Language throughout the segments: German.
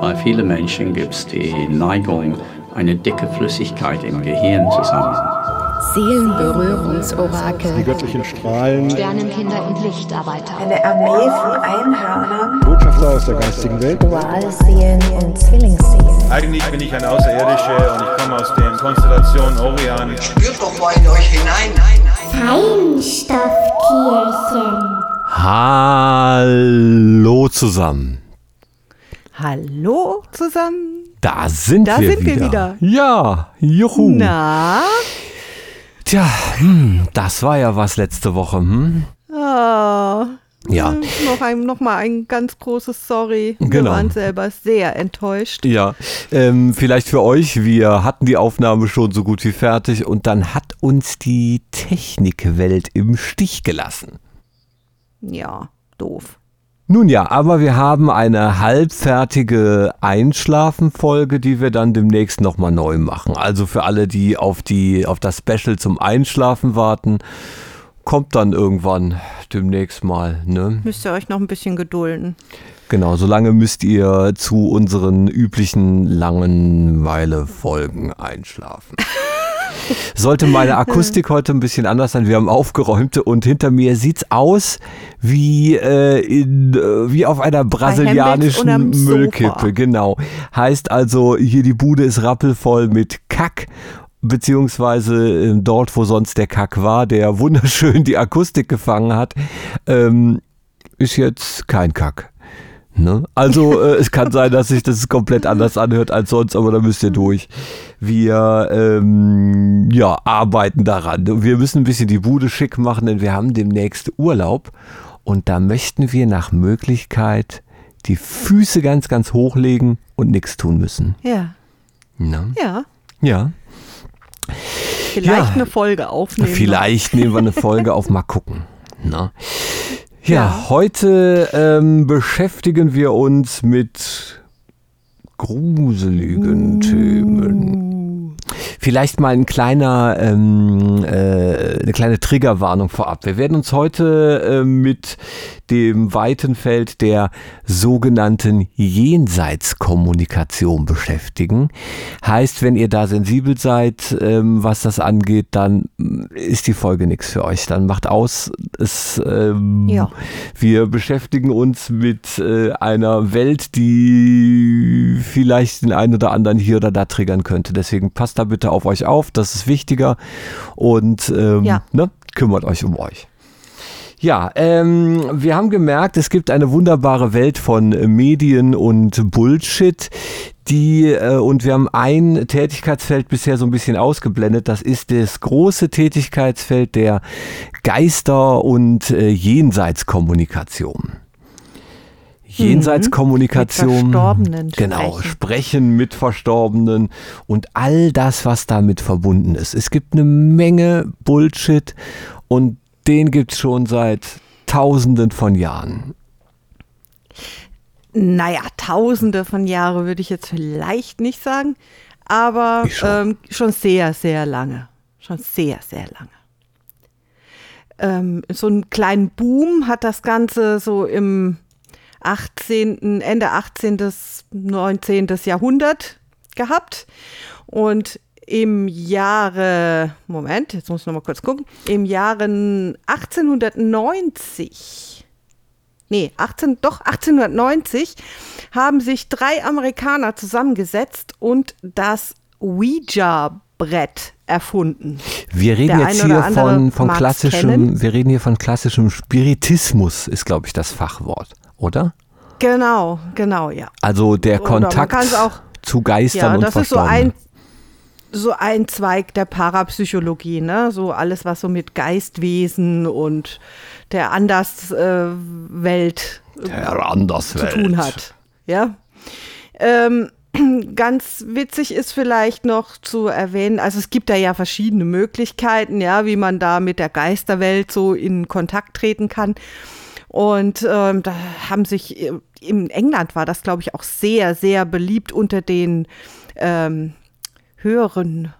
Bei vielen Menschen gibt es die Neigung, eine dicke Flüssigkeit im Gehirn zu sammeln. Seelenberührungsorakel. Die göttlichen Strahlen. Sternenkinder und Lichtarbeiter. Eine Armee von Einhörnern. Botschafter aus der geistigen Welt. Dualseelen und Zwillingsseelen. Eigentlich bin ich ein Außerirdischer und ich komme aus der Konstellation Orion. Spürt doch mal in euch hinein. Feinstoffkirchen. Hallo zusammen. Hallo zusammen. Da sind Da wir sind wir wieder. wieder. Ja, juhu. Na? Tja, hm, das war ja was letzte Woche. Hm? Ah, Ja. hm, Noch, ein, noch mal ein ganz großes Sorry. Wir Genau. waren selber sehr enttäuscht. Ja, ähm, vielleicht für euch, wir hatten die Aufnahme schon so gut wie fertig und dann hat uns die Technikwelt im Stich gelassen. Ja, doof. Nun ja, aber wir haben eine halbfertige Einschlafen-Folge, die wir dann demnächst nochmal neu machen. Also für alle, die auf, die auf das Special zum Einschlafen warten, kommt dann irgendwann demnächst mal. Ne? Müsst ihr euch noch ein bisschen gedulden. Genau, solange müsst ihr zu unseren üblichen Langeweile-Folgen einschlafen. Sollte meine Akustik heute ein bisschen anders sein. Wir haben aufgeräumt und hinter mir sieht's aus wie, äh, in, äh, wie auf einer brasilianischen. Müllkippe. Genau. Heißt also, hier die Bude ist rappelvoll mit Kack beziehungsweise äh, dort, wo sonst der Kack war, der wunderschön die Akustik gefangen hat, ähm, ist jetzt kein Kack. Ne? Also äh, es kann sein, dass sich das komplett anders anhört als sonst, aber da müsst ihr durch. Wir ähm, ja, arbeiten daran. Wir müssen ein bisschen die Bude schick machen, denn wir haben demnächst Urlaub und da möchten wir nach Möglichkeit die Füße ganz, ganz hochlegen und nichts tun müssen. Ja, Ne? ja. Ja. Vielleicht Ja. eine Folge aufnehmen. Vielleicht nehmen wir eine Folge auf, mal gucken. Na? Ja, Ja. heute ähm, beschäftigen wir uns mit gruseligen Themen. Vielleicht mal ein kleiner, ähm, äh, eine kleine Triggerwarnung vorab. Wir werden uns heute äh, mit dem weiten Feld der sogenannten Jenseitskommunikation beschäftigen. Heißt, wenn ihr da sensibel seid, ähm, was das angeht, dann mm, ist die Folge nichts für euch. Dann macht aus. Es, ähm, Ja. Wir beschäftigen uns mit äh, einer Welt, die vielleicht den einen oder anderen hier oder da triggern könnte. Deswegen passt da bitte auf euch auf. Das ist wichtiger. Und ähm, Ja. ne, kümmert euch um euch. Ja, ähm, wir haben gemerkt, es gibt eine wunderbare Welt von Medien und Bullshit, die äh, und wir haben ein Tätigkeitsfeld bisher so ein bisschen ausgeblendet. Das ist das große Tätigkeitsfeld der Geister- und äh, Jenseitskommunikation. Jenseitskommunikation, Mit Verstorbenen genau, sprechen. sprechen mit Verstorbenen und all das, was damit verbunden ist. Es gibt eine Menge Bullshit und den gibt es schon seit Tausenden von Jahren. Naja, tausende von Jahren würde ich jetzt vielleicht nicht sagen, aber schon. ähm, schon sehr, sehr lange. Schon sehr, sehr lange. Ähm, so einen kleinen Boom hat das Ganze so im 18., Ende 18., bis 19. Jahrhundert gehabt. Und im Jahre, Moment, jetzt muss ich noch mal kurz gucken, im Jahre 1890 nee, 18, doch 1890 haben sich drei Amerikaner zusammengesetzt und das Ouija-Brett erfunden. Wir reden Der jetzt hier von, von klassischem, kennen. wir reden hier von klassischem Spiritismus, ist glaube ich das Fachwort, oder? Genau, genau, ja. Also der Kontakt zu Geistern Ja, und das ist so ein, so ein Zweig der Parapsychologie, ne? So alles, was so mit Geistwesen und der Anderswelt äh, Der zu Anderswelt. tun hat. Ja. Ähm, ganz witzig ist vielleicht noch zu erwähnen, also es gibt da ja verschiedene Möglichkeiten, ja, wie man da mit der Geisterwelt so in Kontakt treten kann. Und ähm, da haben sich, äh, in England war das, glaube ich, auch sehr, sehr beliebt unter den ähm, höheren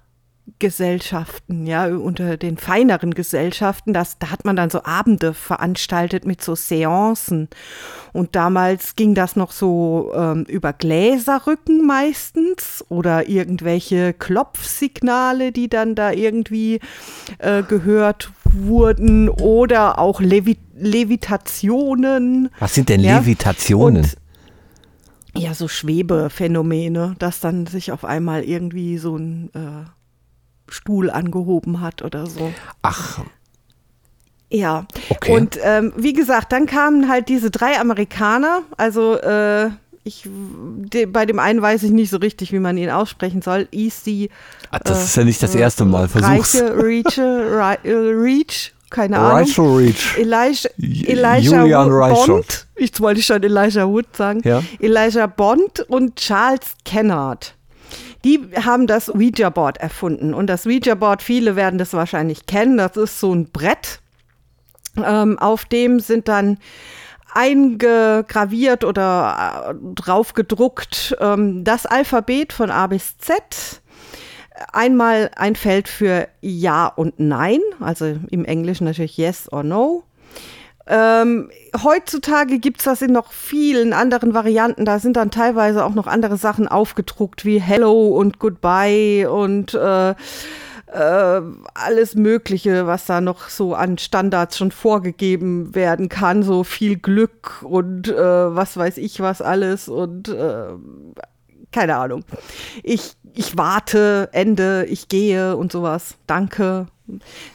Gesellschaften, ja, unter den feineren Gesellschaften, das, da hat man dann so Abende veranstaltet mit so Seancen. Und damals ging das noch so ähm, über Gläserrücken meistens oder irgendwelche Klopfsignale, die dann da irgendwie äh, gehört wurden oder auch Levi Levitationen. Was sind denn Ja. Levitationen? Und ja, so Schwebephänomene, dass dann sich auf einmal irgendwie so ein äh, Stuhl angehoben hat oder so. Ach, Ja. Okay. Und ähm, wie gesagt, dann kamen halt diese drei Amerikaner. Also äh, ich, de, bei dem einen weiß ich nicht so richtig, wie man ihn aussprechen soll. Easy. ah, das ist ja nicht das erste Mal. Versuch's. Reiche, Reach, äh, Reach, keine Ahnung. Rachel Reach. Elijah, Elijah Julian Reichelt. Bond. Ich wollte schon Elijah Wood sagen. Ja. Elijah Bond und Charles Kennard. Die haben das Ouija-Board erfunden. Und das Ouija-Board, viele werden das wahrscheinlich kennen, das ist so ein Brett. Ähm, auf dem sind dann eingegraviert oder äh, drauf gedruckt ähm, das Alphabet von A bis Z. Einmal ein Feld für Ja und Nein, also im Englischen natürlich Yes or No. Ähm, heutzutage gibt es das in noch vielen anderen Varianten. Da sind dann teilweise auch noch andere Sachen aufgedruckt, wie Hello und Goodbye und äh, äh, alles Mögliche, was da noch so an Standards schon vorgegeben werden kann. So viel Glück und äh, was weiß ich was alles und äh, keine Ahnung. Ich, ich warte, Ende, ich gehe und sowas. Danke.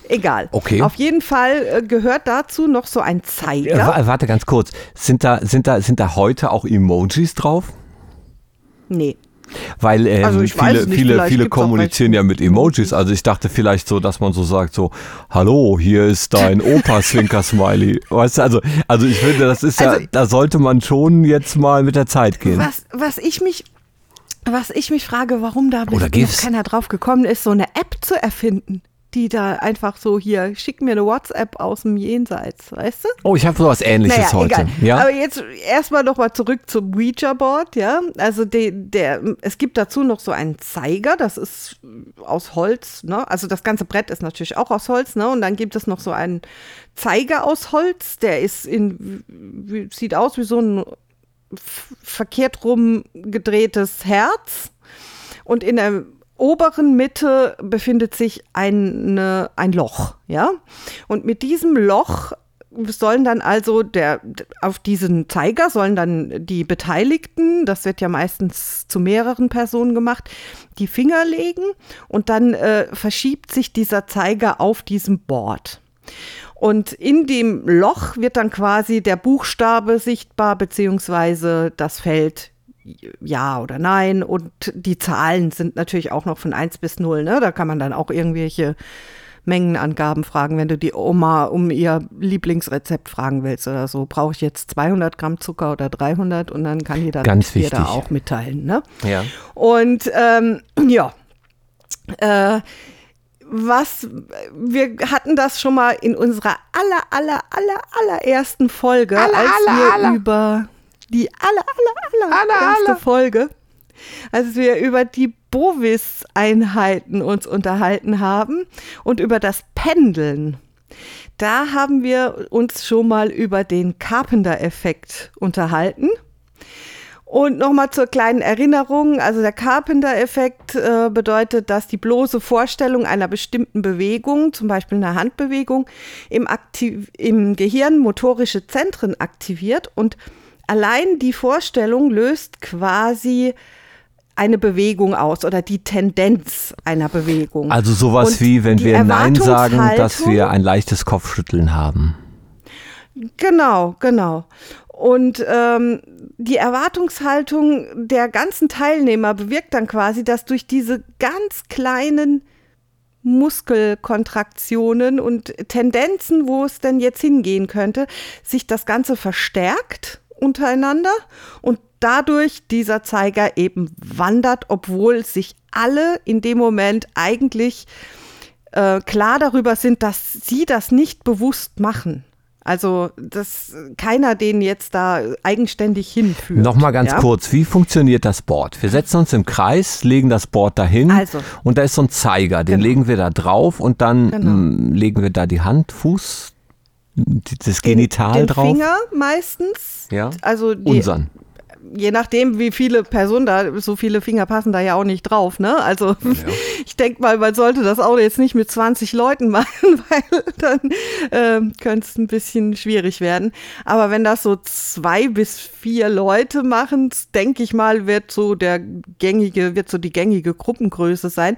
Egal. Okay. Auf jeden Fall äh, gehört dazu noch so ein Äh, Zeiger. wa- Warte ganz kurz. Sind da, sind, da, sind da heute auch Emojis drauf? Nee. Weil ähm, Also viele, nicht, viele, viele kommunizieren ja mit Emojis. Also ich dachte vielleicht so, dass man so sagt so, hallo, hier ist dein Opa-Zwinker-Smiley. Weißt du, also, also ich finde, das ist ja, Also- da sollte man schon jetzt mal mit der Zeit gehen. Was, was ich mich. Was ich mich frage, warum da bis noch keiner drauf gekommen ist, so eine App zu erfinden, die da einfach so hier, schick mir eine WhatsApp aus dem Jenseits, weißt du? Oh, ich habe sowas ähnliches naja, heute. Egal. Ja? Aber jetzt erstmal noch mal zurück zum Ouija-Board, ja. Also de, der, es gibt dazu noch so einen Zeiger, das ist aus Holz, ne? Also das ganze Brett ist natürlich auch aus Holz, ne? Und dann gibt es noch so einen Zeiger aus Holz, der ist in, wie, sieht aus wie so ein verkehrt rum gedrehtes Herz. Und in der oberen Mitte befindet sich eine, ein Loch, ja. Und mit diesem Loch sollen dann also der auf diesen Zeiger sollen dann die Beteiligten, das wird ja meistens zu mehreren Personen gemacht, die Finger legen und dann äh, verschiebt sich dieser Zeiger auf diesem Board. Und in dem Loch wird dann quasi der Buchstabe sichtbar, beziehungsweise das Feld ja oder nein. Und die Zahlen sind natürlich auch noch von 1 bis 0. Ne? Da kann man dann auch irgendwelche Mengenangaben fragen, wenn du die Oma um ihr Lieblingsrezept fragen willst oder so. Brauche ich jetzt 200 Gramm Zucker oder 300? Und dann kann die das Ganz dir da auch mitteilen. Ne? ja. Und ähm, ja, äh, was wir hatten das schon mal in unserer aller aller aller allerersten Folge, als wir über die aller aller aller erste Folge, als wir über die Bovis-Einheiten uns unterhalten haben und über das Pendeln. Da haben wir uns schon mal über den Carpenter-Effekt unterhalten. Und nochmal zur kleinen Erinnerung, also der Carpenter-Effekt äh, bedeutet, dass die bloße Vorstellung einer bestimmten Bewegung, zum Beispiel einer Handbewegung, im, Aktiv im Gehirn motorische Zentren aktiviert und allein die Vorstellung löst quasi eine Bewegung aus oder die Tendenz einer Bewegung. Also sowas Und wie, wenn wir Nein sagen, dass wir ein leichtes Kopfschütteln haben. Genau, genau. Und ähm, die Erwartungshaltung der ganzen Teilnehmer bewirkt dann quasi, dass durch diese ganz kleinen Muskelkontraktionen und Tendenzen, wo es denn jetzt hingehen könnte, sich das Ganze verstärkt untereinander und dadurch dieser Zeiger eben wandert, obwohl sich alle in dem Moment eigentlich äh, klar darüber sind, dass sie das nicht bewusst machen. Also, dass keiner den jetzt da eigenständig hinführt. Nochmal ganz ja? kurz, wie funktioniert das Board? Wir setzen uns im Kreis, legen das Board dahin Also. und da ist so ein Zeiger, den Genau. legen wir da drauf und dann Genau. mm, legen wir da die Hand, Fuß, das Genital den drauf. Finger meistens. Ja. Also die, Unseren. Je nachdem, wie viele Personen da, so viele Finger passen da ja auch nicht drauf, ne? Also ich denke mal, man sollte das auch jetzt nicht mit 20 Leuten machen, weil dann ähm, könnte es ein bisschen schwierig werden. Aber wenn das so zwei bis vier Leute machen, denke ich mal, wird so der gängige, wird so die gängige Gruppengröße sein.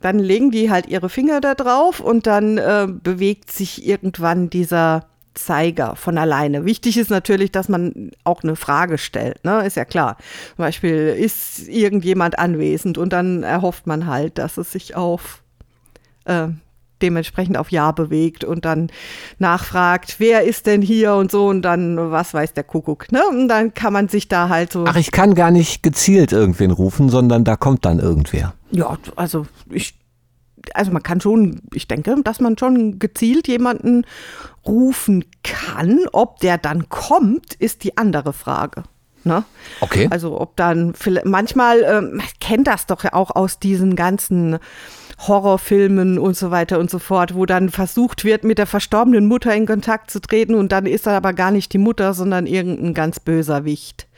Dann legen die halt ihre Finger da drauf und dann äh, bewegt sich irgendwann dieser Zeiger von alleine. Wichtig ist natürlich, dass man auch eine Frage stellt, ne? Ist ja klar. Zum Beispiel, ist irgendjemand anwesend und dann erhofft man halt, dass es sich auf äh, dementsprechend auf Ja bewegt und dann nachfragt, wer ist denn hier und so und dann, was weiß der Kuckuck, ne? Und dann kann man sich da halt so. Ach, ich kann gar nicht gezielt irgendwen rufen, sondern da kommt dann irgendwer. Ja, also ich, also man kann schon, ich denke, dass man schon gezielt jemanden rufen kann. Ob der dann kommt, ist die andere Frage. Ne? Okay. Also ob dann, vielleicht- manchmal ähm, man kennt das doch ja auch aus diesen ganzen Horrorfilmen und so weiter und so fort, wo dann versucht wird, mit der verstorbenen Mutter in Kontakt zu treten und dann ist er aber gar nicht die Mutter, sondern irgendein ganz böser Wicht,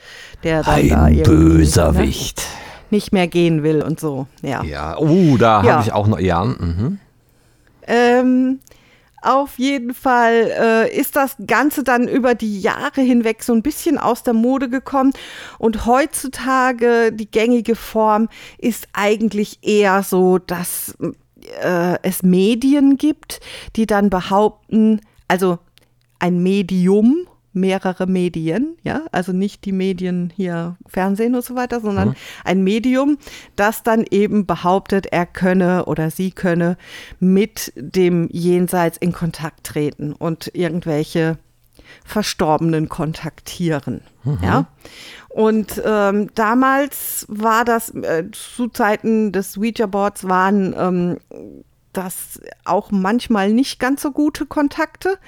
der dann da Ein irgendwie, Ne? Böserwicht. nicht mehr gehen will und so. Ja. Ja, oh, da Ja. habe ich auch noch, ja, mhm. Ähm, auf jeden Fall äh, ist das Ganze dann über die Jahre hinweg so ein bisschen aus der Mode gekommen. Und heutzutage die gängige Form ist eigentlich eher so, dass äh, es Medien gibt, die dann behaupten, also ein Medium, mehrere Medien, ja, also nicht die Medien hier Fernsehen und so weiter, sondern ein Medium, das dann eben behauptet, er könne oder sie könne mit dem Jenseits in Kontakt treten und irgendwelche Verstorbenen kontaktieren, ja. Und ähm, damals war das, äh, zu Zeiten des Ouija-Boards waren ähm, das auch manchmal nicht ganz so gute Kontakte.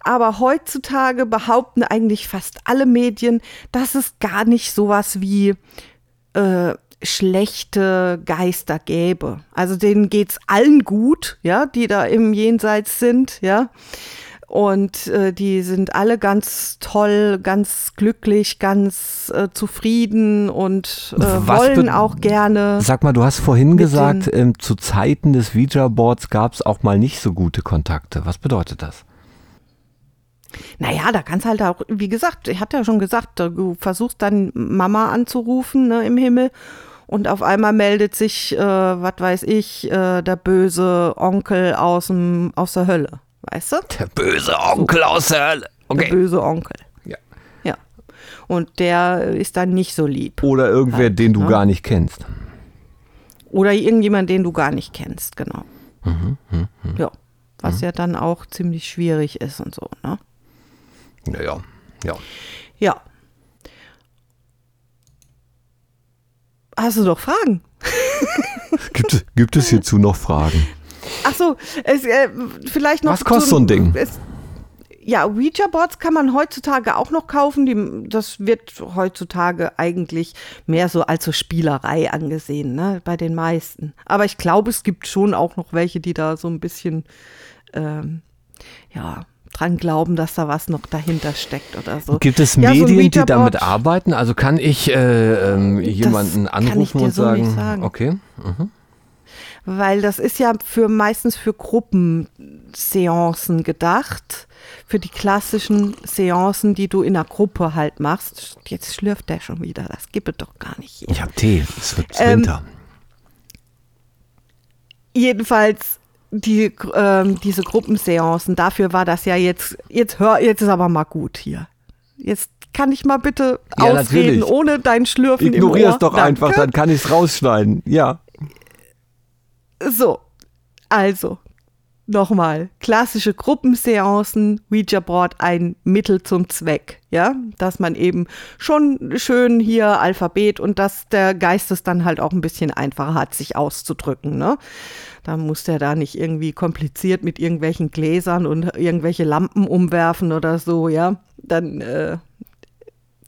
Aber heutzutage behaupten eigentlich fast alle Medien, dass es gar nicht sowas wie äh, schlechte Geister gäbe. Also denen geht's allen gut, ja, die da im Jenseits sind, ja. Und äh, die sind alle ganz toll, ganz glücklich, ganz äh, zufrieden und äh, wollen auch gerne. Sag mal, du hast vorhin gesagt, ähm, zu Zeiten des Ouija-Boards gab es auch mal nicht so gute Kontakte. Was bedeutet das? Naja, da kannst halt auch, wie gesagt, ich hatte ja schon gesagt, du versuchst dann Mama anzurufen ne, im Himmel und auf einmal meldet sich, äh, was weiß ich, äh, der böse Onkel aus, dem, aus der Hölle, weißt du? Der böse Onkel aus der Hölle. Der Okay. böse Onkel. Ja. Ja. Und der ist dann nicht so lieb. Oder irgendwer, Halt, den du ne? gar nicht kennst. Oder irgendjemand, den du gar nicht kennst, genau. Mhm, Ja. Was ja dann auch ziemlich schwierig ist und so, ne? Naja, ja. Ja. Hast du doch Fragen? Gibt, gibt es hierzu noch Fragen? Ach so, es, äh, vielleicht noch. Was kostet so ein Ding? Es, ja, Ouija-Boards kann man heutzutage auch noch kaufen. Die, das wird heutzutage eigentlich mehr so als so Spielerei angesehen, ne, bei den meisten. Aber ich glaube, es gibt schon auch noch welche, die da so ein bisschen, ähm, ja, dran glauben, dass da was noch dahinter steckt oder so. Gibt es Ja, so Medien, die Ouija-Board- damit arbeiten? Also kann ich äh, ähm, jemanden ich anrufen dir und so nicht sagen, sagen. okay, Weil das ist ja für meistens für Gruppenseancen gedacht. Für die klassischen Seancen, die du in einer Gruppe halt machst. Jetzt schlürft der schon wieder. Das gibt es doch gar nicht hier. ich habe Tee, es wird Ähm, Winter. Jedenfalls die, ähm, diese Gruppenseancen, dafür war das ja jetzt, jetzt hör, jetzt ist aber mal gut hier. Jetzt kann ich mal bitte Ja, ausreden, natürlich. ohne dein Schlürfen Ignorier es doch Danke. einfach, dann kann ich es rausschneiden. Ja. So, also, nochmal, klassische Gruppenseancen, Ouija Board ein Mittel zum Zweck, ja, dass man eben schon schön hier Alphabet und dass der Geist es dann halt auch ein bisschen einfacher hat, sich auszudrücken, ne? Da muss der da nicht irgendwie kompliziert mit irgendwelchen Gläsern und irgendwelche Lampen umwerfen oder so, ja. Dann äh,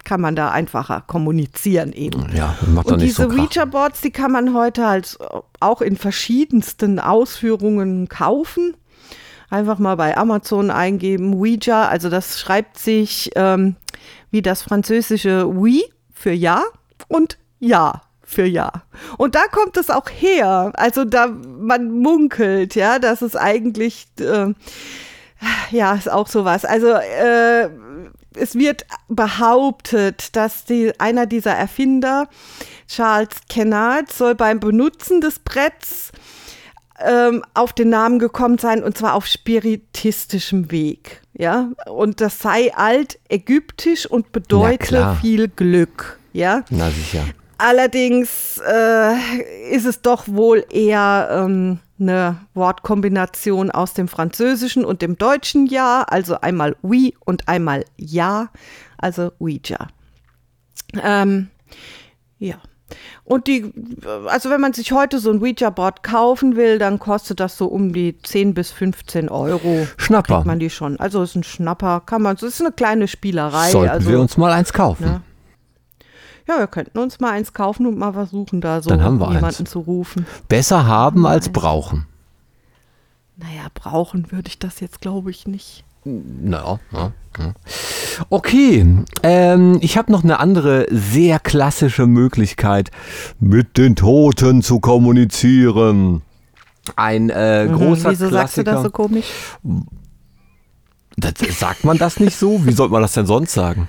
kann man da einfacher kommunizieren eben. Ja, macht Und nicht diese so Krach. Ouija-Boards, die kann man heute halt auch in verschiedensten Ausführungen kaufen. Einfach mal bei Amazon eingeben, Ouija, also das schreibt sich ähm, wie das französische Oui für Ja und Ja für Ja. Und da kommt es auch her. Also da, man munkelt, ja, dass es eigentlich, äh, ja, ist auch sowas. Also äh, es wird behauptet, dass die, einer dieser Erfinder, Charles Kennard, soll beim Benutzen des Bretts ähm, auf den Namen gekommen sein und zwar auf spiritistischem Weg. Ja, und das sei altägyptisch und bedeute viel Glück. Ja, Na sicher. Allerdings äh, ist es doch wohl eher ähm, eine Wortkombination aus dem Französischen und dem Deutschen Ja, also einmal Oui und einmal Ja, also Ouija. Ähm, ja. Und die, also wenn man sich heute so ein Ouija-Board kaufen will, dann kostet das so um die 10 bis 15 Euro. Schnapper. Kriegt man die schon. Also ist ein Schnapper, kann man, es ist eine kleine Spielerei. Sollten also, wir uns mal eins kaufen. ne? Ja, wir könnten uns mal eins kaufen und mal versuchen, da so Dann haben wir jemanden eins. zu rufen. Besser haben als Eins. brauchen. Naja, brauchen würde ich das jetzt, glaube ich, nicht. Na, ja, ja. Okay, ähm, ich habe noch eine andere sehr klassische Möglichkeit, mit den Toten zu kommunizieren. Ein äh, großer Mhm, Wieso sagst du Klassiker. das so komisch? Das, sagt man das nicht so? Wie sollte man das denn sonst sagen?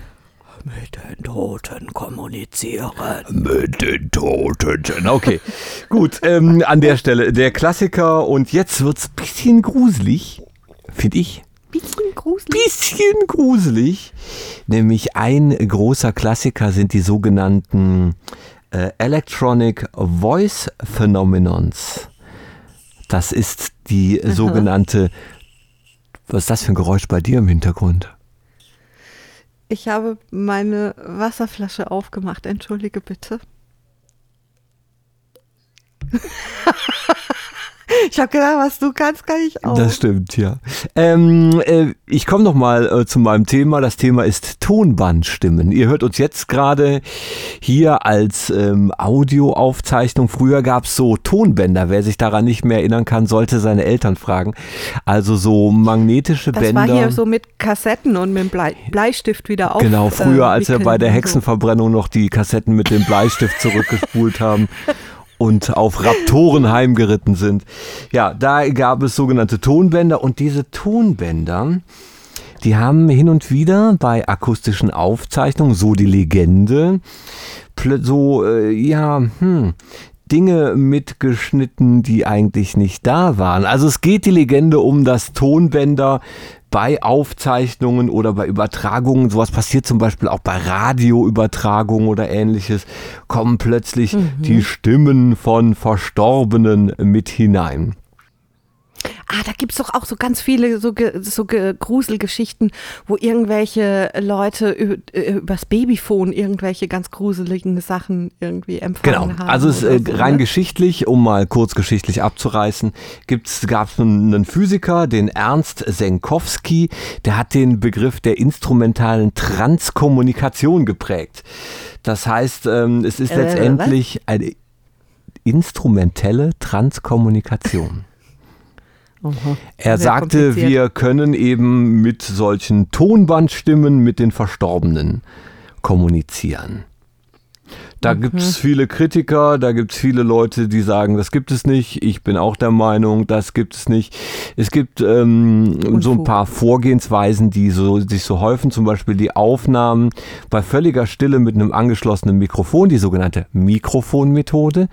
Mit den Toten kommunizieren. Mit den Toten. Okay, gut. Ähm, an der Stelle der Klassiker und jetzt wird's ein bisschen gruselig, finde ich. Bisschen gruselig. Bisschen gruselig. Nämlich ein großer Klassiker sind die sogenannten äh, Electronic Voice Phenomenons. Das ist die sogenannte. Was ist das für ein Geräusch bei dir im Hintergrund? Ich habe meine Wasserflasche aufgemacht. Entschuldige bitte. ich habe gedacht, was du kannst, kann ich auch. Das stimmt, ja. Ähm, äh, ich komme noch mal äh, zu meinem Thema. Das Thema ist Tonbandstimmen. Ihr hört uns jetzt gerade hier als ähm, Audioaufzeichnung. Früher gab es so Tonbänder. Wer sich daran nicht mehr erinnern kann, sollte seine Eltern fragen. Also so magnetische das Bänder. war hier so mit Kassetten und mit dem Blei Bleistift wieder auf. Genau, früher, äh, als wir bei der. Hexenverbrennung noch die Kassetten mit dem Bleistift zurückgespult haben und auf Raptoren heimgeritten sind. Ja, da gab es sogenannte Tonbänder und diese Tonbänder, die haben hin und wieder bei akustischen Aufzeichnungen, so die Legende, so, äh, ja, hm, Dinge mitgeschnitten, die eigentlich nicht da waren. Also es geht die Legende um das Tonbänder bei Aufzeichnungen oder bei Übertragungen, sowas passiert zum Beispiel auch bei Radioübertragungen oder ähnliches, kommen plötzlich die Stimmen von Verstorbenen mit hinein. Ah, da gibt's doch auch so ganz viele so, ge, so ge, Gruselgeschichten, wo irgendwelche Leute über, übers Babyphone irgendwelche ganz gruseligen Sachen irgendwie empfangen Genau, haben. also es, äh, so, rein ne? geschichtlich, um mal kurz geschichtlich abzureißen, gab es einen Physiker, den Ernst Senkowski, der hat den Begriff der instrumentalen Transkommunikation geprägt. Das heißt, ähm, es ist Äh, letztendlich eine instrumentelle Transkommunikation. Er Sehr sagte, wir können eben mit solchen Tonbandstimmen mit den Verstorbenen kommunizieren. Da Mhm. gibt es viele Kritiker, da gibt es viele Leute, die sagen, das gibt es nicht. Ich bin auch der Meinung, das gibt es nicht. Es gibt ähm, so ein paar Vorgehensweisen, die so, sich so häufen, zum Beispiel die Aufnahmen bei völliger Stille mit einem angeschlossenen Mikrofon, die sogenannte Mikrofonmethode,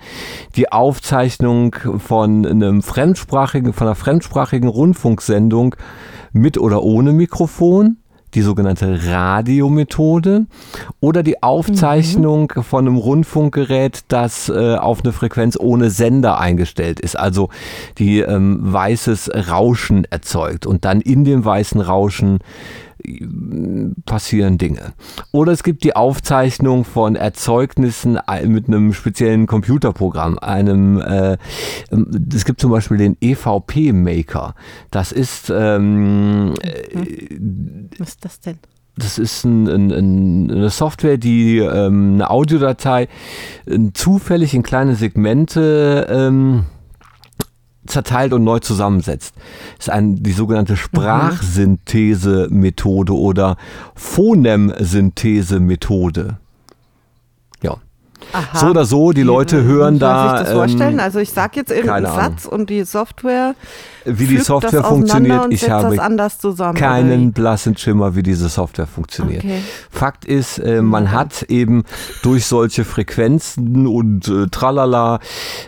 die Aufzeichnung von einem fremdsprachigen, von einer fremdsprachigen Rundfunksendung mit oder ohne Mikrofon, die sogenannte Radiomethode oder die Aufzeichnung von einem Rundfunkgerät, das äh, auf eine Frequenz ohne Sender eingestellt ist, also die ähm, weißes Rauschen erzeugt und dann in dem weißen Rauschen passieren Dinge. Oder es gibt die Aufzeichnung von Erzeugnissen mit einem speziellen Computerprogramm, einem, äh, es gibt zum Beispiel den EVP Maker. Das ist, ähm, Mhm. Was ist das denn? das ist ein, ein, ein, eine Software, die ähm, eine Audiodatei äh, zufällig in kleine Segmente ähm, zerteilt und neu zusammensetzt. Das ist ein, die sogenannte Sprachsynthese-Methode oder Phonem-Synthese-Methode. Ja. Aha. So oder so, die Leute hören da. sich das vorstellen? ähm, Also ich sage jetzt irgendeinen. Satz und die Software wie die Software funktioniert, ich habe zusammen. keinen blassen Schimmer, wie diese Software funktioniert. Okay. Fakt ist, äh, man hat eben durch solche Frequenzen und äh, tralala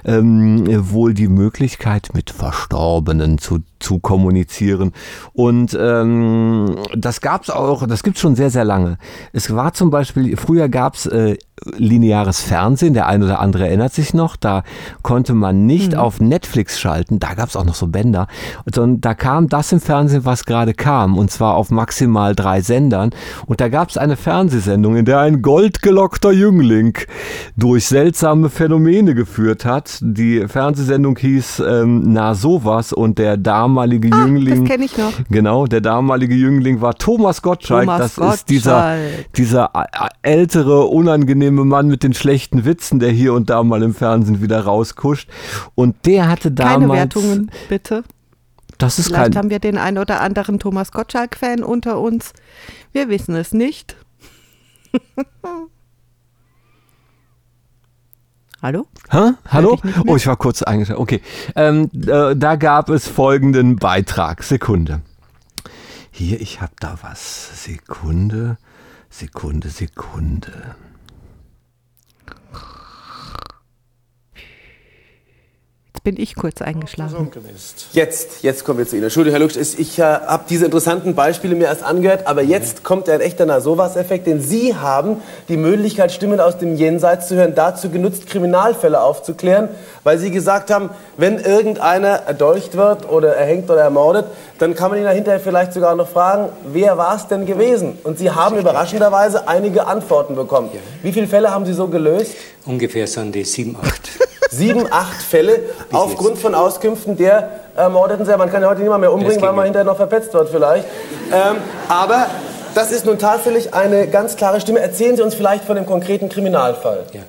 ähm, wohl die Möglichkeit, mit Verstorbenen zu, zu kommunizieren. Und ähm, das gab's auch, das gibt's schon sehr, sehr lange. Es war zum Beispiel, früher gab's äh, lineares Fernsehen, der ein oder andere erinnert sich noch, da konnte man nicht Mhm. auf Netflix schalten, da gab's auch noch so Bänder, sondern da kam das im Fernsehen, was gerade kam, und zwar auf maximal drei Sendern. Und da gab's eine Fernsehsendung, in der ein goldgelockter Jüngling durch seltsame Phänomene geführt hat. Die Fernsehsendung hieß ähm, Na sowas und der damalige Ah, Jüngling. das kenne ich noch. Genau, der damalige Jüngling war Thomas Gottschalk. Thomas das ist dieser, Gottschalk. dieser ä- ältere, unangenehme Mann mit den schlechten Witzen, der hier und da mal im Fernsehen wieder rauskuscht. Und der hatte damals. Keine Wertungen, bitte. Das ist Vielleicht kein. haben wir den ein oder anderen Thomas Gottschalk-Fan unter uns. Wir wissen es nicht. Hallo? Hä? Hallo? ich. Oh, ich war kurz eingeschaltet. Okay. Ähm, äh, da gab es folgenden Beitrag. Sekunde. Hier, ich hab da was. Sekunde, Sekunde, Sekunde. Bin ich kurz eingeschlafen. Jetzt, jetzt kommen wir zu Ihnen. Entschuldigung, Herr Lux, ich äh, habe diese interessanten Beispiele mir erst angehört, aber jetzt kommt ein echter Na-Sowas-Effekt, denn Sie haben die Möglichkeit, Stimmen aus dem Jenseits zu hören, dazu genutzt, Kriminalfälle aufzuklären, weil Sie gesagt haben, wenn irgendeiner erdolcht wird oder erhängt oder ermordet, dann kann man ihn ja hinterher vielleicht sogar noch fragen, wer war es denn gewesen? Und Sie haben überraschenderweise einige Antworten bekommen. Wie viele Fälle haben Sie so gelöst? Ungefähr sind die sieben, acht. Sieben, acht Fälle aufgrund von Auskünften der Ermordeten selber. Man kann ja heute niemand mehr umbringen, weil man hinterher noch verpetzt wird vielleicht. Ähm, aber das ist nun tatsächlich eine ganz klare Stimme. Erzählen Sie uns vielleicht von dem konkreten Kriminalfall. Ja.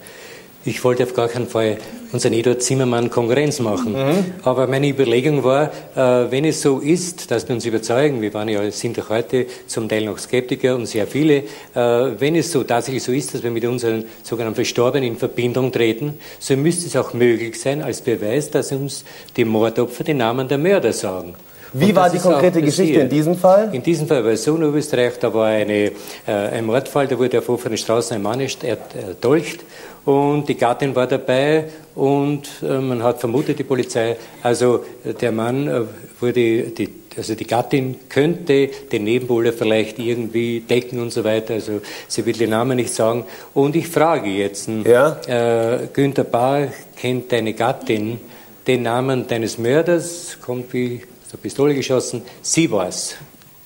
Ich wollte auf gar keinen Fall unseren Eduard Zimmermann Konkurrenz machen. Aber meine Überlegung war, äh, wenn es so ist, dass wir uns überzeugen, wir waren ja, sind doch heute zum Teil noch Skeptiker und sehr viele, äh, wenn es so tatsächlich so ist, dass wir mit unseren sogenannten Verstorbenen in Verbindung treten, so müsste es auch möglich sein, als Beweis, dass uns die Mordopfer den Namen der Mörder sagen. Wie Und war die konkrete Geschichte in diesem Fall? In diesem Fall war es so in Oberösterreich, da war eine, äh, ein Mordfall, da wurde auf offener Straße ein Mann er- erdolcht und die Gattin war dabei und äh, man hat vermutet, die Polizei, also äh, der Mann äh, wurde, die, also die Gattin könnte den Nebenbuhler vielleicht irgendwie decken und so weiter, also sie will den Namen nicht sagen. Und ich frage jetzt, Ja? äh, Günther Bauer, kennt deine Gattin den Namen deines Mörders? Kommt wie aus der Pistole geschossen. Sie war's.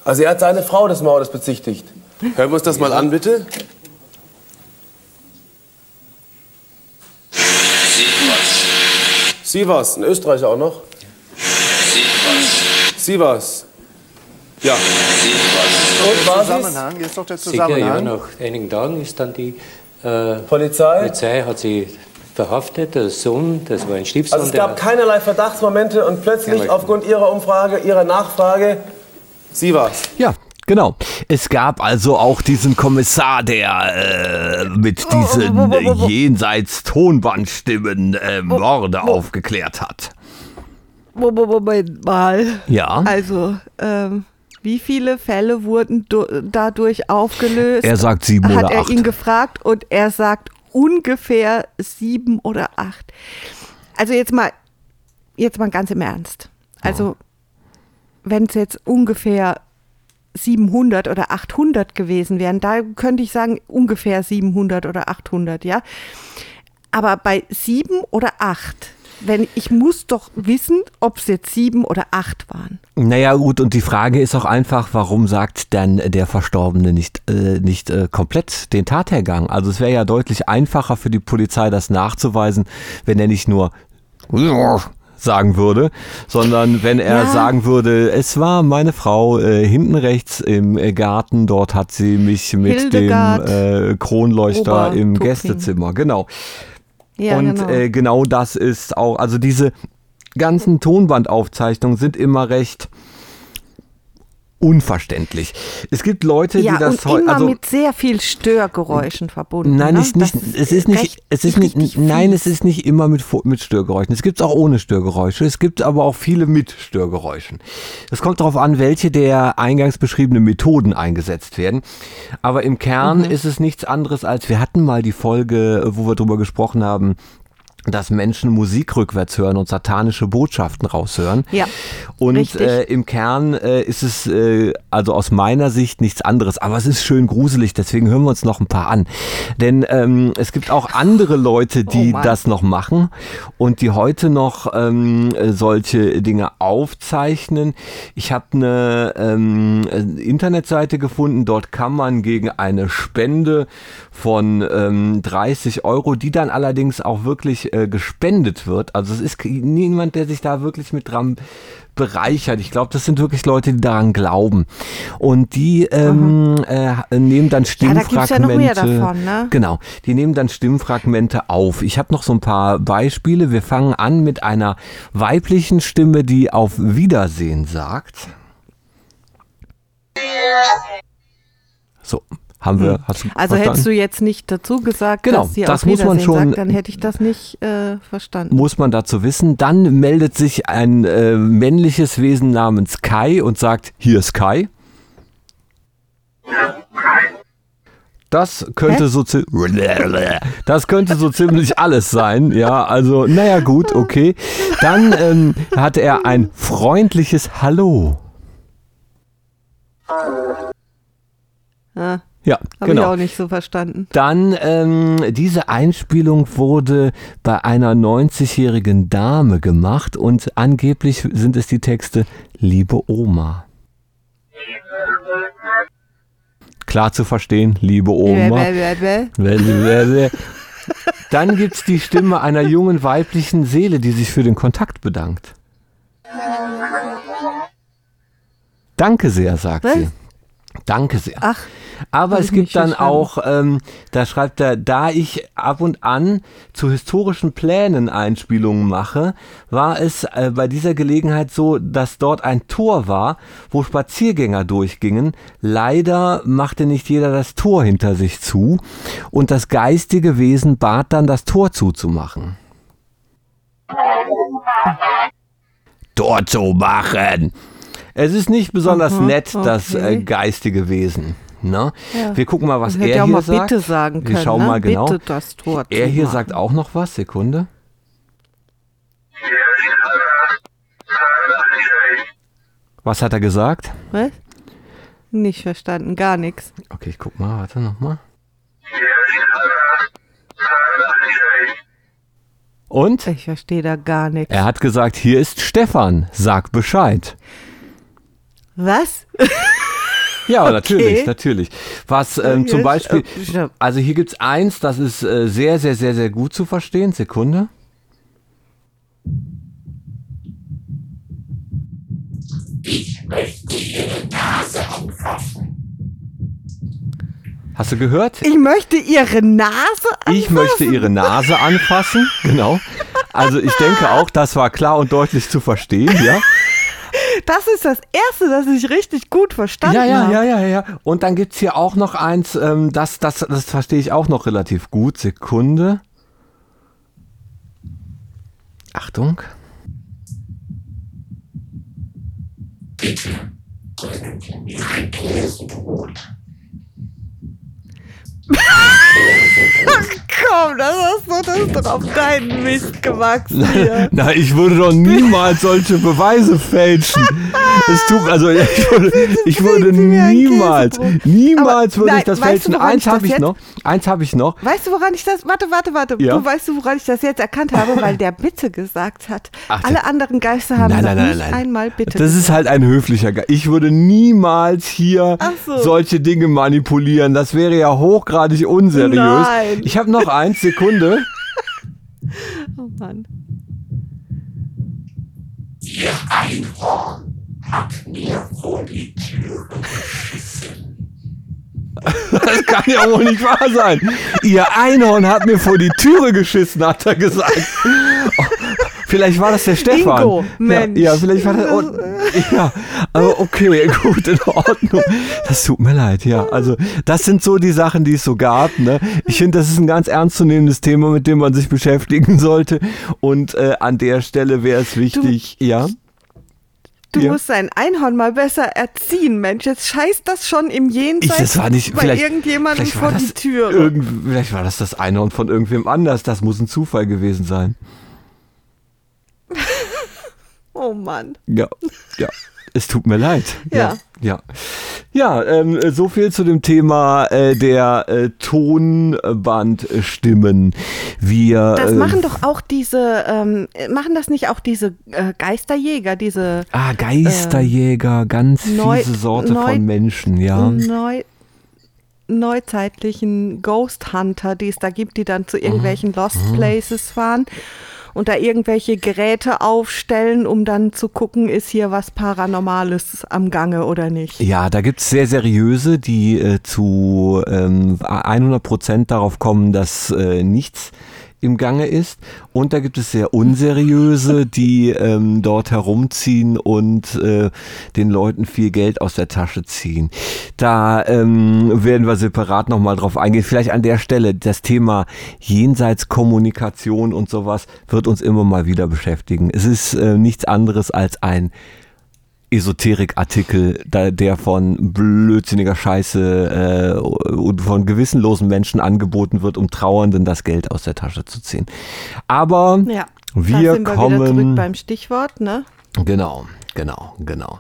Also er hat seine Frau des Mordes bezichtigt. Hören wir uns das mal an, bitte. Sie war's, ein Österreicher auch noch. Sie war's. Ja. Und war sie's? Zusammenhang, jetzt doch der Sicher, ja, Zusammenhang. nach einigen Tagen ist dann die äh, Polizei? Polizei hat sie verhaftet, der Sohn, das war ein Stiefsohn. Also es gab keinerlei Verdachtsmomente und plötzlich aufgrund Ihrer Umfrage, Ihrer Nachfrage, sie war's. Ja, genau. Es gab also auch diesen Kommissar, der äh, mit diesen äh, jenseits Tonbandstimmen äh, Morde aufgeklärt hat. Mo- mo- Moment mal. Ja. Also, ähm, wie viele Fälle wurden du dadurch aufgelöst? Er sagt sieben Hat oder er acht. ihn gefragt und er sagt ungefähr sieben oder acht. Also jetzt mal, jetzt mal ganz im Ernst. Also, wenn es jetzt ungefähr 700 oder 800 gewesen wären, da könnte ich sagen ungefähr 700 oder 800, ja. Aber bei sieben oder acht, wenn ich muss doch wissen, ob es jetzt sieben oder acht waren. Naja, gut, und die Frage ist auch einfach, warum sagt dann der Verstorbene nicht, äh, nicht äh, komplett den Tathergang? Also es wäre ja deutlich einfacher für die Polizei, das nachzuweisen, wenn er nicht nur sagen würde, sondern wenn er Ja. sagen würde, es war meine Frau äh, hinten rechts im äh, Garten, dort hat sie mich mit Hildegard dem äh, Kronleuchter im Obertuching. Gästezimmer, genau. Ja, und genau. Äh, genau das ist auch, also diese ganzen Tonbandaufzeichnungen sind immer recht unverständlich. Es gibt Leute, ja, die das und heu- immer also mit sehr viel Störgeräuschen verbunden. Nein, ne? ist nicht, es ist nicht, recht- es ist nicht, nein, es ist nicht immer mit, mit Störgeräuschen. Es gibt es auch ohne Störgeräusche. Es gibt aber auch viele mit Störgeräuschen. Es kommt darauf an, welche der eingangs beschriebenen Methoden eingesetzt werden. Aber im Kern Mhm. ist es nichts anderes als, wir hatten mal die Folge, wo wir drüber gesprochen haben, dass Menschen Musik rückwärts hören und satanische Botschaften raushören. Ja, Und äh, im Kern äh, ist es äh, also aus meiner Sicht nichts anderes. Aber es ist schön gruselig, deswegen hören wir uns noch ein paar an. Denn ähm, es gibt auch andere Leute, die Oh das noch machen und die heute noch ähm, äh, solche Dinge aufzeichnen. Ich habe eine ähm, äh, Internetseite gefunden, dort kann man gegen eine Spende von ähm, 30 Euro, die dann allerdings auch wirklich äh, gespendet wird. Also es ist niemand, der sich da wirklich mit dran bereichert. Ich glaube, das sind wirklich Leute, die daran glauben. Und die ähm, äh, nehmen dann Ja, da gibt's ja noch Stimmfragmente. mehr davon, ne? Genau, die nehmen dann Stimmfragmente auf. Ich habe noch so ein paar Beispiele. Wir fangen an mit einer weiblichen Stimme, die auf Wiedersehen sagt. So, haben wir. Hast du Also verstanden? hättest du jetzt nicht dazu gesagt, Genau, dass sie das auf muss man schon- sagt, dann hätte ich das nicht äh, verstanden. muss man dazu wissen. Dann meldet sich ein äh, männliches Wesen namens Kai und sagt, hier ist Kai. Das könnte Hä? so das könnte so ziemlich alles sein. Ja, also naja gut, okay. Dann ähm, hat er ein freundliches Hallo. Ja, Ja, Habe ich genau. auch nicht so verstanden. Dann, ähm, diese Einspielung wurde bei einer 90-jährigen Dame gemacht und angeblich sind es die Texte Liebe Oma. Klar zu verstehen, liebe Oma. Dann gibt es die Stimme einer jungen weiblichen Seele, die sich für den Kontakt bedankt. Danke sehr, sagt Was? sie. Danke sehr. Ach, Aber es gibt dann auch, ähm, da schreibt er, da ich ab und an zu historischen Plänen Einspielungen mache, war es äh, bei dieser Gelegenheit so, dass dort ein Tor war, wo Spaziergänger durchgingen. Leider machte nicht jeder das Tor hinter sich zu und das geistige Wesen bat dann, das Tor zuzumachen. Tor zu machen! Es ist nicht besonders Aha, nett, das äh, okay. geistige Wesen. Ne? Ja. Wir gucken mal, was er ja hier mal sagt. bitte sagen Wir können. schauen ne? mal genau. Bitte das Tor Er hier zumachen. sagt auch noch was. Sekunde. Was hat er gesagt? Was? Nicht verstanden, gar nichts. Okay, ich guck mal, warte nochmal. Und? Ich verstehe da gar nichts. Er hat gesagt, hier ist Stefan, sag Bescheid. Was? Ja, Okay. natürlich, natürlich. Was ähm, zum Beispiel, ja. also hier gibt's eins, das ist äh, sehr, sehr, sehr, sehr gut zu verstehen. Sekunde. Hast du gehört? Ich möchte ihre Nase Ich möchte ihre Nase anfassen, genau. Also ich denke auch, das war klar und deutlich zu verstehen, ja. Das ist das Erste, das ich richtig gut verstanden Ja, ja, habe. ja, ja, ja. Und dann gibt's hier auch noch eins, ähm, das, das, das verstehe ich auch noch relativ gut. Sekunde. Achtung. komm, das hast du, das ist doch auf deinen Mist gewachsen hier. Na, ich würde doch niemals solche Beweise fälschen. Es tut, also ich würde, ich würde niemals, niemals würde ich das fälschen. Eins habe ich noch. Eins habe ich noch. Weißt du, woran ich das, warte, warte, warte, Ja? du weißt du, woran ich das jetzt erkannt habe, weil der Bitte gesagt hat. Ach, Alle der- anderen Geister haben Nein, nein, nein, nicht einmal Bitte Das ist halt ein höflicher Geist. Ich würde niemals hier so. solche Dinge manipulieren. Das wäre ja hochgradig unseriös. Nein. Ich habe noch eins, Sekunde. Oh Mann. Das kann ja wohl nicht wahr sein. Ihr Einhorn hat mir vor die Türe geschissen, hat er gesagt. Oh, vielleicht war das der Stefan. Ingo, Mensch. Ja, ja vielleicht war das. Oh, ja, aber okay, gut, in Ordnung. Das tut mir leid, ja. Also, das sind so die Sachen, die es so gab. Ne? Ich finde, das ist ein ganz ernstzunehmendes Thema, mit dem man sich beschäftigen sollte. Und äh, an der Stelle wäre es wichtig, ja. Du Ja. musst dein Einhorn mal besser erziehen, Mensch. Jetzt scheißt das schon im Jenseits Ich, das war nicht, bei vielleicht, irgendjemandem vor war die. Irgend, vielleicht war das das Einhorn von irgendwem anders. Das muss ein Zufall gewesen sein. Oh Mann. Ja, ja. Es tut mir leid. Ja. Ja, ja ähm, so viel zu dem Thema äh, der äh, Tonbandstimmen. Wir Das äh, machen doch auch diese, ähm, machen das nicht auch diese äh, Geisterjäger, diese ah, Geisterjäger, ganz neu- fiese Sorte neu- von Menschen, ja. neu, neuzeitlichen Ghost Hunter, die es da gibt, die dann zu irgendwelchen Lost Places fahren und da irgendwelche Geräte aufstellen, um dann zu gucken, ist hier was Paranormales am Gange oder nicht. Ja, da gibt's sehr seriöse, die äh, zu ähm, 100 Prozent darauf kommen, dass äh, nichts im Gange ist. Und da gibt es sehr unseriöse, die ähm, dort herumziehen und äh, den Leuten viel Geld aus der Tasche ziehen. Da ähm, werden wir separat nochmal drauf eingehen. Vielleicht an der Stelle, das Thema Jenseitskommunikation und sowas wird uns immer mal wieder beschäftigen. Es ist äh, nichts anderes als ein Esoterikartikel, der von blödsinniger Scheiße äh, und von gewissenlosen Menschen angeboten wird, um Trauernden das Geld aus der Tasche zu ziehen. Aber Ja, wir sind wir wieder zurück kommen. beim Stichwort, ne? Genau, genau, genau.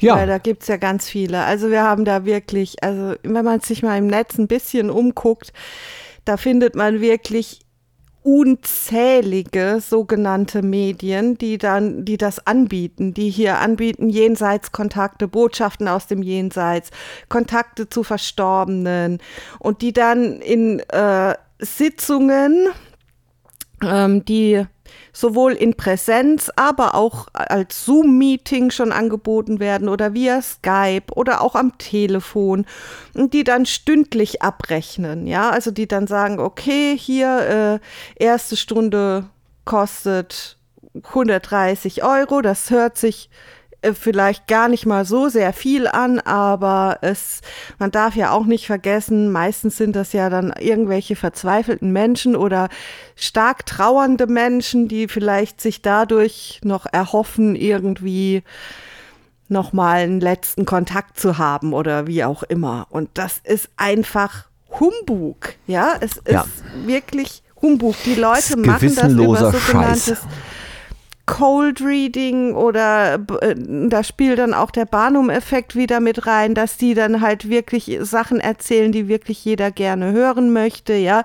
Weil Ja, da gibt es ja ganz viele. Also wir haben da wirklich, also wenn man sich mal im Netz ein bisschen umguckt, da findet man wirklich unzählige sogenannte Medien, die dann, die das anbieten, die hier anbieten, Jenseitskontakte, Botschaften aus dem Jenseits, Kontakte zu Verstorbenen und die dann in äh, Sitzungen ähm, die sowohl in Präsenz, aber auch als Zoom-Meeting schon angeboten werden oder via Skype oder auch am Telefon und die dann stündlich abrechnen, ja, also die dann sagen, okay, hier äh, erste Stunde kostet 130 Euro, das hört sich vielleicht gar nicht mal so sehr viel an, aber es, man darf ja auch nicht vergessen, meistens sind das ja dann irgendwelche verzweifelten Menschen oder stark trauernde Menschen, die vielleicht sich dadurch noch erhoffen, irgendwie noch mal einen letzten Kontakt zu haben oder wie auch immer. Und das ist einfach Humbug, ja, es ist Ja. wirklich Humbug. Die Leute machen das über sogenanntes Scheiß. Cold Reading oder äh, da spielt dann auch der Barnum-Effekt wieder mit rein, dass die dann halt wirklich Sachen erzählen, die wirklich jeder gerne hören möchte, ja.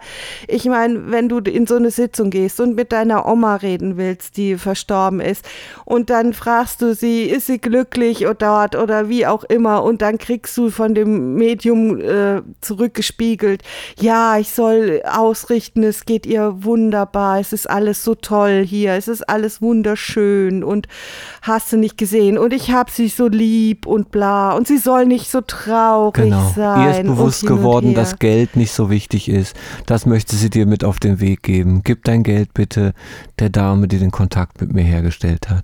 Ich meine, wenn du in so eine Sitzung gehst und mit deiner Oma reden willst, die verstorben ist, und dann fragst du sie, ist sie glücklich oder dort oder wie auch immer, und dann kriegst du von dem Medium äh, zurückgespiegelt, ja, ich soll ausrichten, es geht ihr wunderbar, es ist alles so toll hier, es ist alles wunderschön und hast du nicht gesehen und ich hab sie so lieb und bla und sie soll nicht so traurig genau. sein. Ihr ist bewusst geworden, dass Geld nicht so wichtig ist. Das möchte sie dir mit auf den Weg geben. Gib dein Geld bitte der Dame, die den Kontakt mit mir hergestellt hat.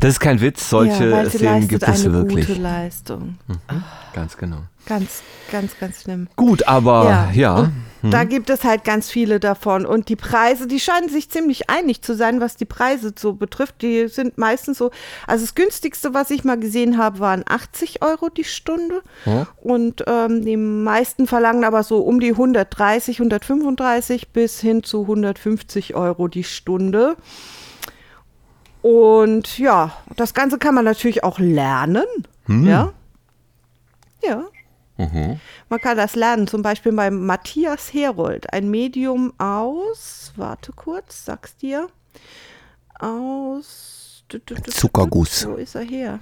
Das ist kein Witz, solche ja, Szenen gibt es wirklich. gute Leistung. Mhm. Ganz genau. Ganz, ganz, ganz schlimm. Gut, aber ja, Ja. Da gibt es halt ganz viele davon. Und die Preise, die scheinen sich ziemlich einig zu sein, was die Preise so betrifft. Die sind meistens so, also das günstigste, was ich mal gesehen habe, waren 80 Euro die Stunde. Ja. Und ähm, die meisten verlangen aber so um die 130, 135 bis hin zu 150 Euro die Stunde. Und ja, das Ganze kann man natürlich auch lernen. Hm. Ja. Ja. Mhm. Man kann das lernen, zum Beispiel bei Matthias Herold, ein Medium aus, warte kurz, sag's dir, aus Zuckerguss. Wo ist er her?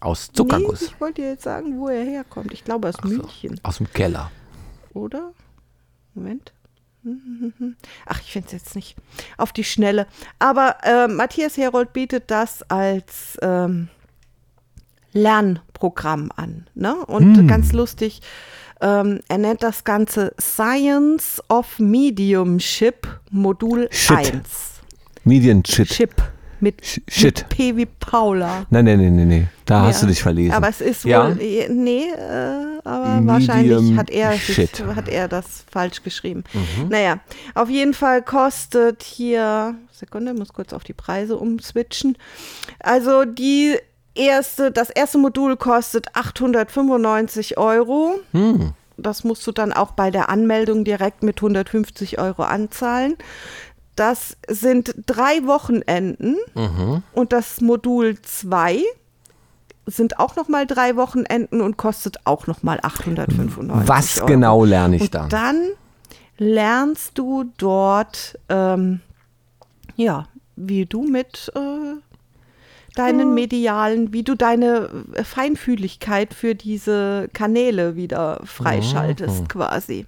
Aus Nee, Zuckerguss. ich wollte dir jetzt sagen, wo er herkommt. Ich glaube aus München, Aus dem Keller. oder? Moment. Ach, ich finde es jetzt nicht auf die Schnelle. Aber äh, Matthias Herold bietet das als ähm, Lernprogramm an. Ne? Und Hm. ganz lustig, ähm, er nennt das Ganze Science of Mediumship Modul Shit. 1. Medienshit. Chip. Mit, Shit. mit P wie Paula. Nein, nein, nein, nein, nein. Da hast Ja. du dich verlesen. Aber es ist Ja. wohl, eh, nee, äh, aber Medium wahrscheinlich hat er, sich, hat er das falsch geschrieben. Mhm. Naja, auf jeden Fall kostet hier, Sekunde, muss kurz auf die Preise umswitchen. Also die erste, das erste Modul kostet 895 Euro. Hm. Das musst du dann auch bei der Anmeldung direkt mit 150 Euro anzahlen. Das sind drei Wochenenden Mhm. und das Modul 2 sind auch noch mal drei Wochenenden und kostet auch noch mal 895 Was Euro. genau lerne ich und da? Dann lernst du dort, ähm, ja, wie du mit äh, deinen medialen, wie du deine äh, Feinfühligkeit für diese Kanäle wieder freischaltest Mhm. quasi.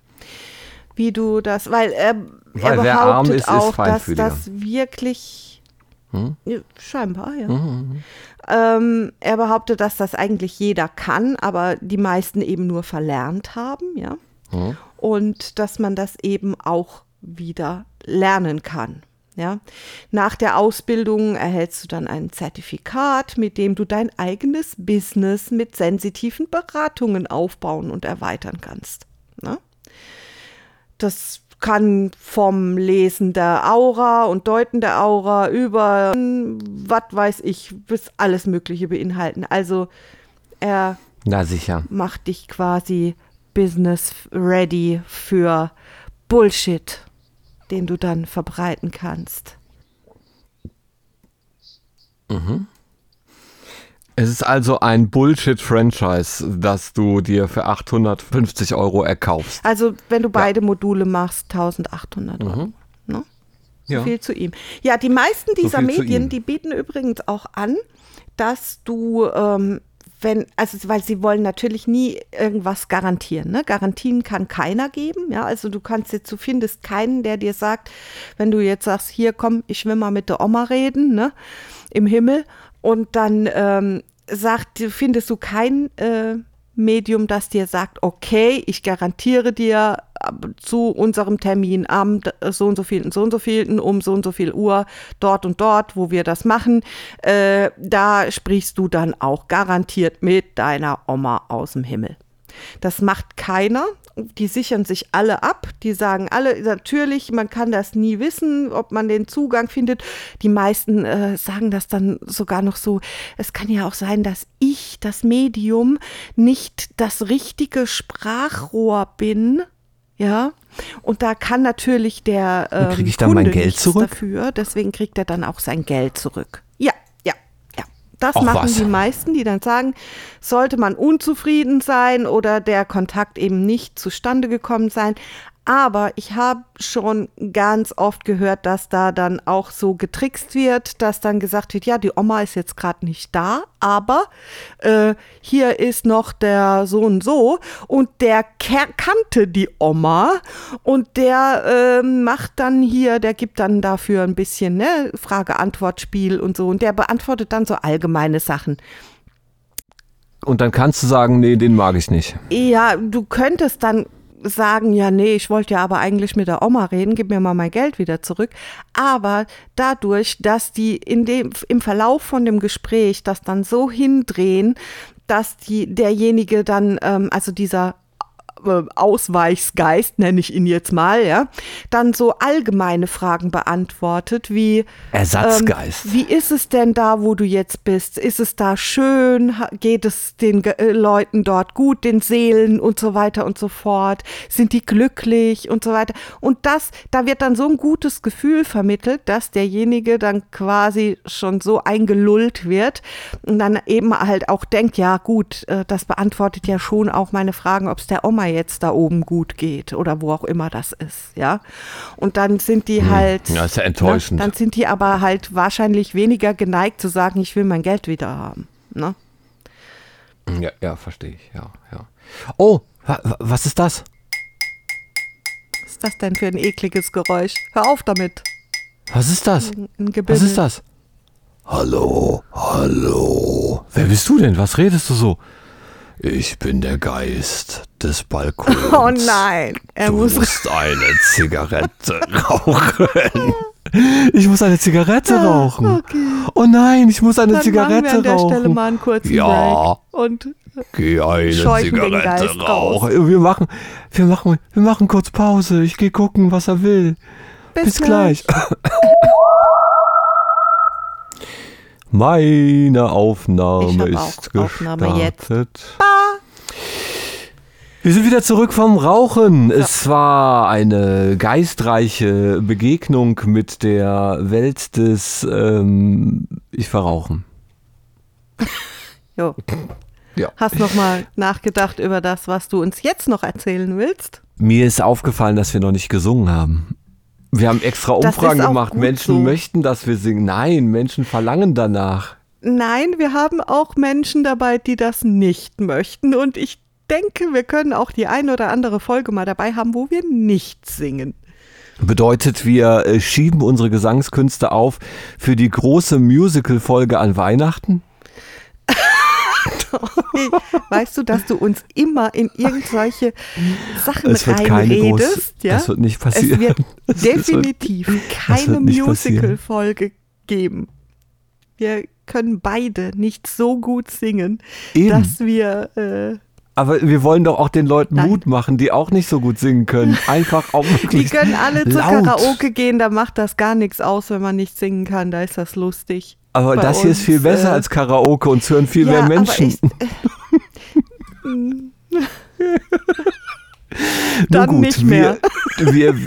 Wie du das, weil er, er Weil arm behauptet ist, auch, dass das wirklich Hm? scheinbar, ja. Mhm. Ähm, er behauptet, dass das eigentlich jeder kann, aber die meisten eben nur verlernt haben, ja. Mhm. Und dass man das eben auch wieder lernen kann. Ja. Nach der Ausbildung erhältst du dann ein Zertifikat, mit dem du dein eigenes Business mit sensitiven Beratungen aufbauen und erweitern kannst. Ne? Das kann vom Lesen der Aura und Deuten der Aura über, was weiß ich, bis alles Mögliche beinhalten. Also er Na sicher. macht dich quasi business ready für Bullshit, den du dann verbreiten kannst. Mhm. Es ist also ein Bullshit-Franchise, das du dir für 850 Euro erkaufst. Also wenn du beide Module machst, 1800 Euro. Ne? So Ja. viel zu ihm. Ja, die meisten So dieser zu Medien, die bieten übrigens auch an, dass du, ähm, wenn, also weil sie wollen natürlich nie irgendwas garantieren. Ne? Garantien kann keiner geben. Ja, also du kannst jetzt, du findest keinen, der dir sagt, wenn du jetzt sagst, hier komm, ich will mal mit der Oma reden, ne, im Himmel, und dann ähm, sagt, findest du kein äh, Medium, das dir sagt, okay, ich garantiere dir zu unserem Termin am so und so vielen, so und so vielen, um so und so viel Uhr, dort und dort, wo wir das machen, äh, da sprichst du dann auch garantiert mit deiner Oma aus dem Himmel. Das macht keiner. Die sichern sich alle ab. Die sagen alle, natürlich, man kann das nie wissen, ob man den Zugang findet. Die meisten äh, sagen das dann sogar noch so. Es kann ja auch sein, dass ich, das Medium, nicht das richtige Sprachrohr bin. Ja, und da kann natürlich der ähm, krieg ich dann mein Kunde Geld nichts zurück? dafür. Deswegen kriegt er dann auch sein Geld zurück. Das Ach, machen was. die meisten, die dann sagen, sollte man unzufrieden sein oder der Kontakt eben nicht zustande gekommen sein. Aber ich habe schon ganz oft gehört, dass da dann auch so getrickst wird, dass dann gesagt wird, ja, die Oma ist jetzt gerade nicht da, aber äh, hier ist noch der so und so und der kannte die Oma und der äh, macht dann hier, der gibt dann dafür ein bisschen ne, Frage-Antwort-Spiel und so und der beantwortet dann so allgemeine Sachen. Und dann kannst du sagen, nee, den mag ich nicht. Ja, du könntest dann sagen, ja, nee, ich wollte ja aber eigentlich mit der Oma reden, gib mir mal mein Geld wieder zurück. Aber dadurch, dass die in dem, im Verlauf von dem Gespräch das dann so hindrehen, dass die, derjenige dann, ähm, also dieser Ausweichsgeist, nenne ich ihn jetzt mal, ja, dann so allgemeine Fragen beantwortet, wie Ersatzgeist. Ähm, wie ist es denn da, wo du jetzt bist? Ist es da schön? Geht es den äh, Leuten dort gut, den Seelen und so weiter und so fort? Sind die glücklich und so weiter? Und das, da wird dann so ein gutes Gefühl vermittelt, dass derjenige dann quasi schon so eingelullt wird und dann eben halt auch denkt, ja gut, äh, das beantwortet ja schon auch meine Fragen, ob es der Oma jetzt da oben gut geht oder wo auch immer das ist, ja. Und dann sind die halt, Ja, ist ja enttäuschend. Ne, dann sind die aber halt wahrscheinlich weniger geneigt zu sagen, ich will mein Geld wieder haben. Ne? Ja, ja, verstehe ich. Ja, ja. Oh, wa- wa- was ist das? Was ist das denn für ein ekliges Geräusch? Hör auf damit. Was ist das? Ein Was ist das? Hallo, hallo. Wer bist du denn? Was redest du so? Ich bin der Geist des Balkons. Oh nein, er du muss musst eine Zigarette rauchen. Ich muss eine Zigarette rauchen. Oh nein, ich muss eine Dann machen wir Zigarette an der rauchen. Stelle mal einen kurzen Ja. Break. Und Geh eine Zigarette rauchen. Wir machen, wir machen, wir machen kurz Pause. Ich gehe gucken, was er will. bis, Bis gleich. Meine Aufnahme ist auch Aufnahme jetzt. gestartet. Wir sind wieder zurück vom Rauchen. Es war eine geistreiche Begegnung mit der Welt des ähm, Ich verrauchen. jo. Ja. hast noch mal nachgedacht über das, was du uns jetzt noch erzählen willst? Mir ist aufgefallen, dass wir noch nicht gesungen haben. Wir haben extra Umfragen gemacht. Menschen so. möchten, dass wir singen. Nein, Menschen verlangen danach. Nein, wir haben auch Menschen dabei, die das nicht möchten. Und ich denke, wir können auch die ein oder andere Folge mal dabei haben, wo wir nicht singen. Bedeutet, wir äh, schieben unsere Gesangskünste auf für die große Musical-Folge an Weihnachten? Weißt du, dass du uns immer in irgendwelche Sachen Es wird keine groß- reinredest? ja? das wird nicht passieren. Es wird definitiv keine. Musical-Folge geben. Wir können beide nicht so gut singen, Eben. dass wir äh, Aber wir wollen doch auch den Leuten Nein. Mut machen, die auch nicht so gut singen können. Einfach auch Die können alle zur. Karaoke gehen, da macht das gar nichts aus, wenn man nicht singen kann, da ist das lustig. Aber Bei das hier ist viel besser äh, als Karaoke und es hören viel ja, mehr Menschen. ich- Nun Dann gut, nicht mehr. Wir, wir,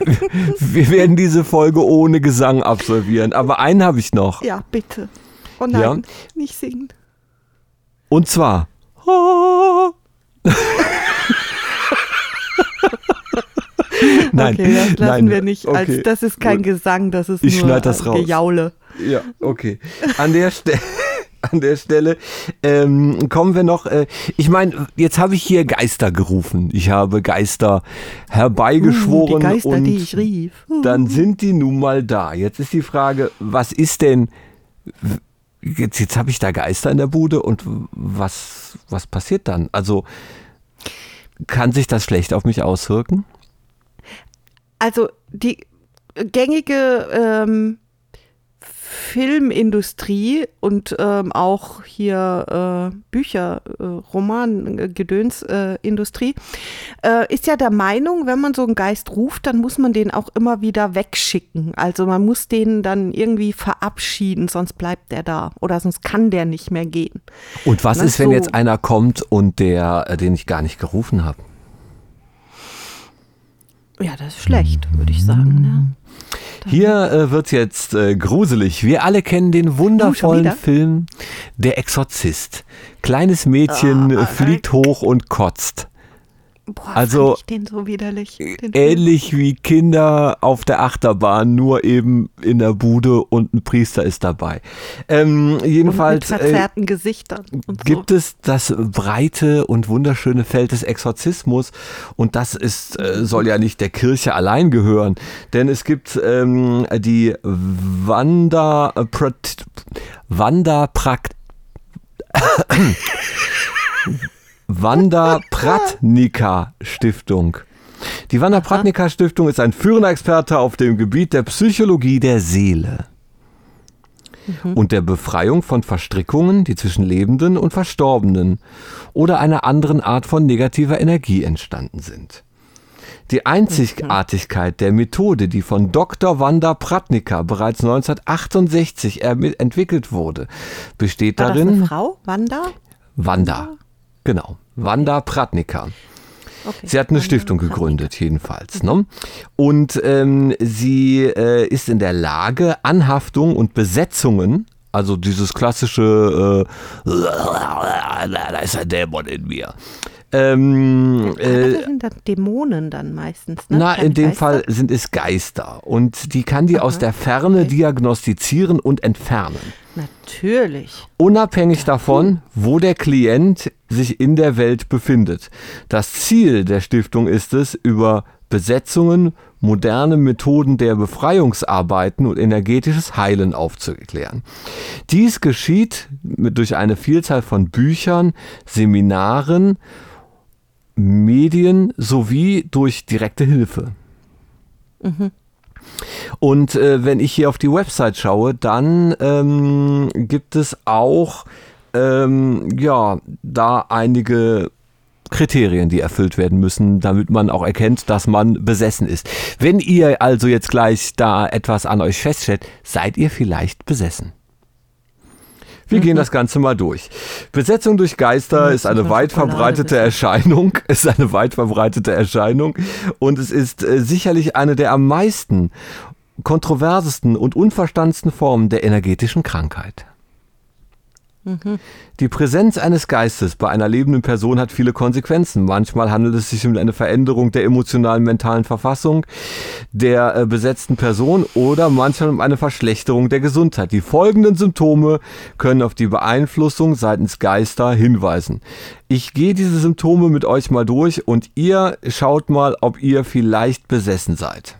wir werden diese Folge ohne Gesang absolvieren. Aber einen habe ich noch. Ja, bitte. Oh nein, Ja. nicht singen. Und zwar. nein, okay, das lassen nein, wir nicht. Als, okay, das ist kein. Gesang, das ist Ich nur das raus. Gejaule. Ja, okay. An der Stelle. An der Stelle ähm, kommen wir noch. Äh, ich meine, jetzt habe ich hier Geister gerufen. Ich habe Geister herbeigeschworen Uh, die Geister, und die ich rief. Uh. dann sind die nun mal da. Jetzt ist die Frage, was ist denn? Jetzt, jetzt habe ich da Geister in der Bude und was was passiert dann? Also kann sich das schlecht auf mich auswirken? Also die gängige ähm, Filmindustrie und ähm, auch hier äh, Bücher, äh, Roman, äh, Gedönsindustrie äh, ist ja der Meinung, wenn man so einen Geist ruft, dann muss man den auch immer wieder wegschicken. Also man muss den dann irgendwie verabschieden, sonst bleibt der da oder sonst kann der nicht mehr gehen. Und was Na, ist, wenn so. jetzt einer kommt und der, äh, den ich gar nicht gerufen habe? Ja, das ist schlecht, würde ich sagen. Ne? Hier äh, wird jetzt äh, gruselig. Wir alle kennen den Oh, wundervollen wieder? Film Der Exorzist. Kleines Mädchen äh, fliegt hoch und kotzt. Boah, Also, ich den so widerlich. Den Film. Ähnlich wie Kinder auf der Achterbahn, nur eben in der Bude und ein Priester ist dabei. Ähm, und jedenfalls mit äh, verzerrten Gesichtern und gibt es das breite und wunderschöne Feld des Exorzismus und das ist äh, soll ja nicht der Kirche allein gehören, denn es gibt ähm, die Wanda Prat- Wanda Prakt Wanda Pratnika Stiftung. Die Wanda Pratnika Stiftung ist ein führender Experte auf dem Gebiet der Psychologie der Seele. und der Befreiung von Verstrickungen, die zwischen Lebenden und Verstorbenen oder einer anderen Art von negativer Energie entstanden sind. Die Einzigartigkeit der Methode, die von Dr. Wanda Pratnika bereits 1968 ermi- entwickelt wurde, besteht War das darin. eine Frau? Wanda? Wanda. Genau. Wanda Pratnika. Okay. Sie hat eine Stiftung gegründet, jedenfalls. Ne? Und ähm, sie äh, ist in der Lage, Anhaftung und Besetzungen, also dieses klassische, äh, da ist ein Dämon in mir. Ähm, äh, das sind dann Dämonen dann meistens. Ne? na, Keine in dem Geister? Fall sind es Geister. Und die kann die aus der Ferne diagnostizieren und entfernen. Natürlich. Unabhängig davon, wo der Klient sich in der Welt befindet. Das Ziel der Stiftung ist es, über Besetzungen, moderne Methoden der Befreiungsarbeiten und energetisches Heilen aufzuklären. Dies geschieht durch eine Vielzahl von Büchern, Seminaren, Medien sowie durch direkte Hilfe. Und äh, wenn ich hier auf die Website schaue, dann ähm, gibt es auch ähm, ja da einige Kriterien, die erfüllt werden müssen, damit man auch erkennt, dass man besessen ist. Wenn ihr also jetzt gleich da etwas an euch feststellt, seid ihr vielleicht besessen. Wir gehen das Ganze mal durch. Besetzung durch Geister ist eine weit verbreitete Erscheinung, ist eine weit verbreitete Erscheinung und es ist äh, sicherlich eine der am meisten kontroversesten und unverstandensten Formen der energetischen Krankheit. Die Präsenz eines Geistes bei einer lebenden Person hat viele Konsequenzen. Manchmal handelt es sich um eine Veränderung der emotionalen mentalen Verfassung der äh, besetzten Person oder manchmal um eine Verschlechterung der Gesundheit. Die folgenden Symptome können auf die Beeinflussung seitens Geister hinweisen. Ich gehe diese Symptome mit euch mal durch und ihr schaut mal, ob ihr vielleicht besessen seid.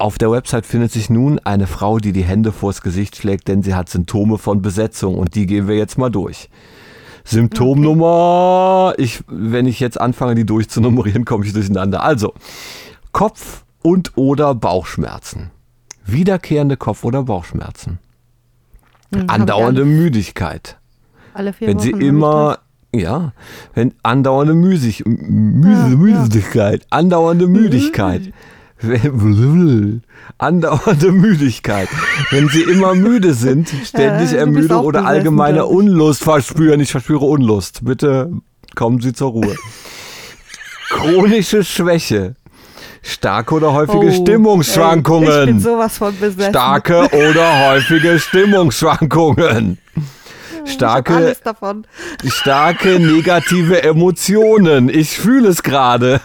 Auf der Website findet sich nun eine Frau, die die Hände vors Gesicht schlägt, denn sie hat Symptome von Besetzung und die gehen wir jetzt mal durch. Symptom Nummer, ich, wenn ich jetzt anfange, die durchzunummerieren, komme ich durcheinander. Also, Kopf- und oder Bauchschmerzen. Wiederkehrende Kopf- oder Bauchschmerzen. Hm, Andauernde alle- Müdigkeit. Alle vier Wenn Wochen sie immer, ja, wenn andauernde Müsig, Müse, Müdigkeit, andauernde Müdigkeit. Andauernde Müdigkeit. Wenn sie immer müde sind, ständig Ja, auch oder allgemeine. Unlust verspüren. Ich verspüre Unlust. Bitte kommen Sie zur Ruhe. Chronische Schwäche. Starke oder häufige Oh, ey, Stimmungsschwankungen. Ich bin sowas von besessen. Starke oder häufige Stimmungsschwankungen. Starke, alles davon. starke negative Emotionen. Ich fühle es gerade.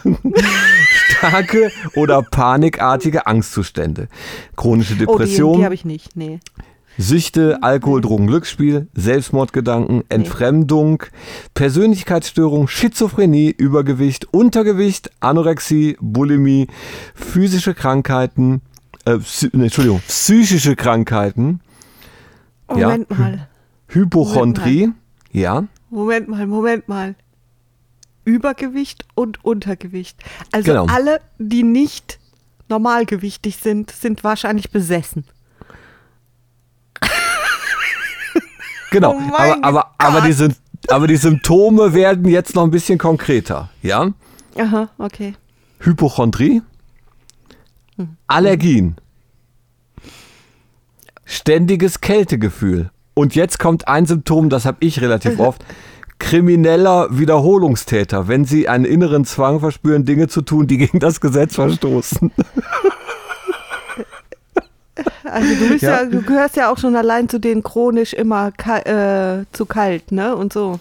Starke oder panikartige Angstzustände. Chronische Oh, die, Depression, die habe ich nicht. Nee. Süchte, Alkohol, Drogen, Glücksspiel, Selbstmordgedanken, Entfremdung, Persönlichkeitsstörung, Schizophrenie, Übergewicht, Untergewicht, Anorexie, Bulimie, physische Krankheiten, äh, Entschuldigung, psychische Krankheiten, Ja. Moment mal. Hypochondrie, ja, Moment mal, Moment mal. Übergewicht und Untergewicht. Also Genau. alle, die nicht normalgewichtig sind, sind wahrscheinlich besessen. genau. Oh aber, aber, aber, die sind, aber die Symptome werden jetzt noch ein bisschen konkreter, ja. Aha, okay. Hypochondrie, Allergien, ständiges Kältegefühl. Und jetzt kommt ein Symptom, das habe ich relativ oft. Krimineller Wiederholungstäter, wenn sie einen inneren Zwang verspüren, Dinge zu tun, die gegen das Gesetz verstoßen. Also du bist Ja. ja. du gehörst ja auch schon allein zu den chronisch immer ka äh, zu kalt, ne? Und so.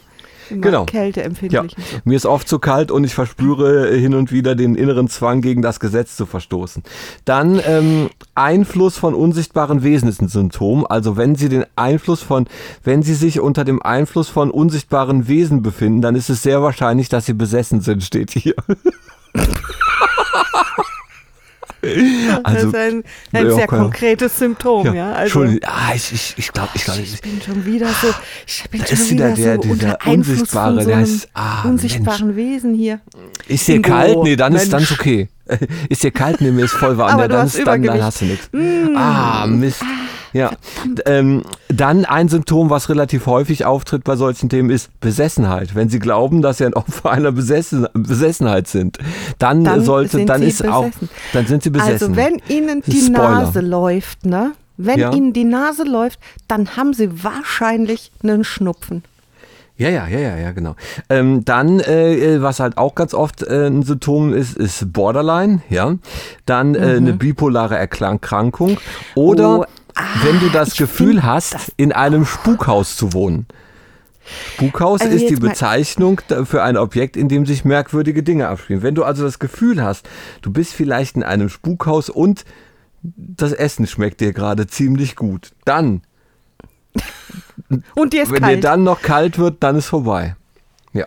Immer Genau. Ja. Kälteempfindlich. so. Mir ist oft zu kalt und ich verspüre hin und wieder den inneren Zwang, gegen das Gesetz zu verstoßen. Dann ähm, Einfluss von unsichtbaren Wesen ist ein Symptom. Also wenn Sie den Einfluss von, wenn Sie sich unter dem Einfluss von unsichtbaren Wesen befinden, dann ist es sehr wahrscheinlich, dass Sie besessen sind, steht hier. das ist ein, ein ja, sehr konkretes Symptom, ja. Also, Entschuldigung, ah, ich, ich, ich glaube, ich glaube, ich bin schon wieder so, ich bin Da schon ist wieder der- so dieser unter Einfluss Unsichtbare, so der ist- ah, unsichtbaren Wesen hier. Ist dir kalt? Nee, dann ist, dann Mensch. ist okay. Ist dir kalt? Nee, mir ist voll warm. Ja, dann, hast ist, dann, dann hast du nichts. Mm. Ah, Mist. Ja. Ähm, dann ein Symptom, was relativ häufig auftritt bei solchen Themen, ist Besessenheit. Wenn Sie glauben, dass Sie ein Opfer einer Besessen Besessenheit sind, dann, Dann sollte, sind dann Sie ist auch, besessen. dann sind Sie besessen. Also wenn Ihnen die Spoiler. Nase läuft, ne? Wenn Ja. Ihnen die Nase läuft, dann haben Sie wahrscheinlich einen Schnupfen. Ja, ja, ja, ja, ja, genau. Ähm, dann, äh, was halt auch ganz oft äh, ein Symptom ist, ist Borderline, ja. Dann äh, eine bipolare Erkrankung. Oder Mhm. Oh, ah, wenn du das ich Gefühl hast, das- in einem Spukhaus zu wohnen. Spukhaus Also ist die Bezeichnung für ein Objekt, in dem sich merkwürdige Dinge abspielen. Wenn du also das Gefühl hast, du bist vielleicht in einem Spukhaus und das Essen schmeckt dir gerade ziemlich gut, dann Und dir ist wenn dir kalt. dann noch kalt wird, dann ist vorbei. Ja.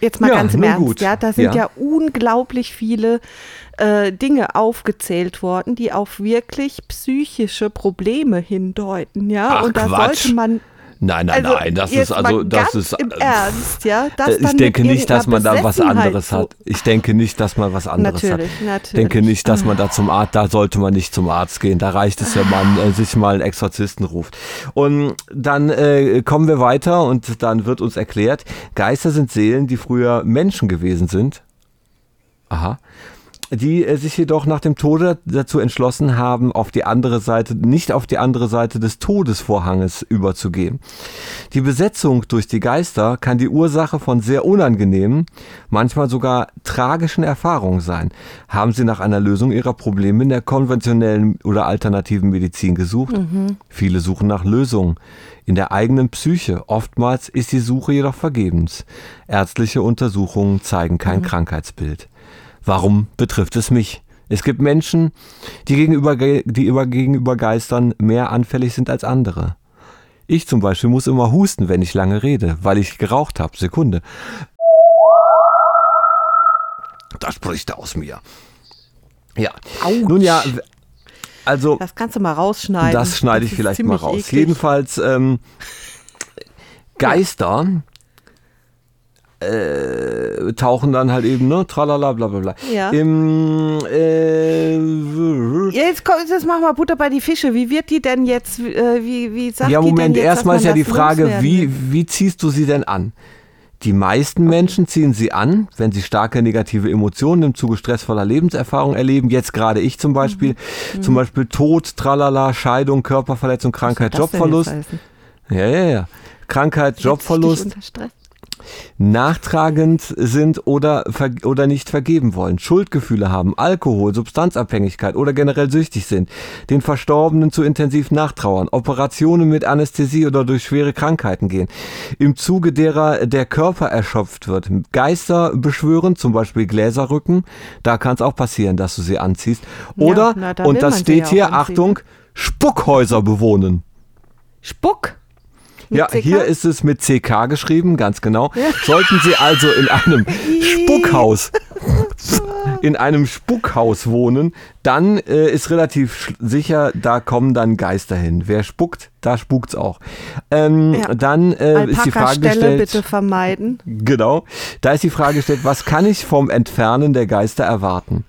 Jetzt mal Ja, ganz im Ernst, gut. ja, da sind Ja. ja, unglaublich viele äh, Dinge aufgezählt worden, die auf wirklich psychische Probleme hindeuten, ja. Ach, und da Quatsch. sollte man Nein, nein, also nein, das ist also das ist im äh, Ernst, ja. Das äh, ich denke nicht, dass man da was anderes hat. Ich denke nicht, dass man was anderes Natürlich, hat. Ich natürlich. denke nicht, dass man da zum Arzt, da sollte man nicht zum Arzt gehen. Da reicht es, wenn man äh, sich mal einen Exorzisten ruft. Und dann äh, kommen wir weiter und dann wird uns erklärt, Geister sind Seelen, die früher Menschen gewesen sind. Aha. Die äh, sich jedoch nach dem Tode dazu entschlossen haben, auf die andere Seite, nicht auf die andere Seite des Todesvorhanges überzugehen. Die Besetzung durch die Geister kann die Ursache von sehr unangenehmen, manchmal sogar tragischen Erfahrungen sein. Haben Sie nach einer Lösung Ihrer Probleme in der konventionellen oder alternativen Medizin gesucht? Viele suchen nach Lösungen in der eigenen Psyche. Oftmals ist die Suche jedoch vergebens. Ärztliche Untersuchungen zeigen kein Krankheitsbild. Warum betrifft es mich? Es gibt Menschen, die gegenüber, Ge- die über, gegenüber Geistern mehr anfällig sind als andere. Ich zum Beispiel muss immer husten, wenn ich lange rede, weil ich geraucht habe. Sekunde. Da spricht aus mir. Ja. Autsch. Nun ja, also Das kannst du mal rausschneiden. das schneide ich ist vielleicht mal raus. eklig. Jedenfalls ähm, Geister äh, tauchen dann halt eben, ne, tralala, bla bla bla. Ja. Im, äh, Jetzt, komm, jetzt mach mal Butter bei die Fische. Wie wird die denn jetzt, äh, wie, wie sagt ja, die Moment, denn jetzt, erstmal ist ja die Frage, wie, wie ziehst du sie denn an? Die meisten Menschen ziehen sie an, wenn sie starke negative Emotionen im Zuge stressvoller Lebenserfahrung erleben. Jetzt gerade ich zum Beispiel. Mhm. Zum Beispiel Tod, Tralala, Scheidung, Körperverletzung, Krankheit, Jobverlust. Ja, ja, ja. Krankheit, Jobverlust. Nachtragend sind oder, ver oder nicht vergeben wollen, Schuldgefühle haben, Alkohol, Substanzabhängigkeit oder generell süchtig sind, den Verstorbenen zu intensiv nachtrauern, Operationen mit Anästhesie oder durch schwere Krankheiten gehen, im Zuge derer der Körper erschöpft wird, Geister beschwören, zum Beispiel Gläserrücken, da kann es auch passieren, dass du sie anziehst, oder, na, da und das steht ja hier. Achtung, Spuckhäuser bewohnen. Spuck. Mit Ja, CK? hier ist es mit CK geschrieben, ganz genau. Sollten Sie also in einem Spuckhaus, in einem Spuckhaus wohnen, dann äh, ist relativ sicher, da kommen dann Geister hin. Wer spuckt, da spukt's auch. Ähm, Ja. Dann äh, ist die Frage gestellt. bitte vermeiden. Genau. Da ist die Frage gestellt, was kann ich vom Entfernen der Geister erwarten?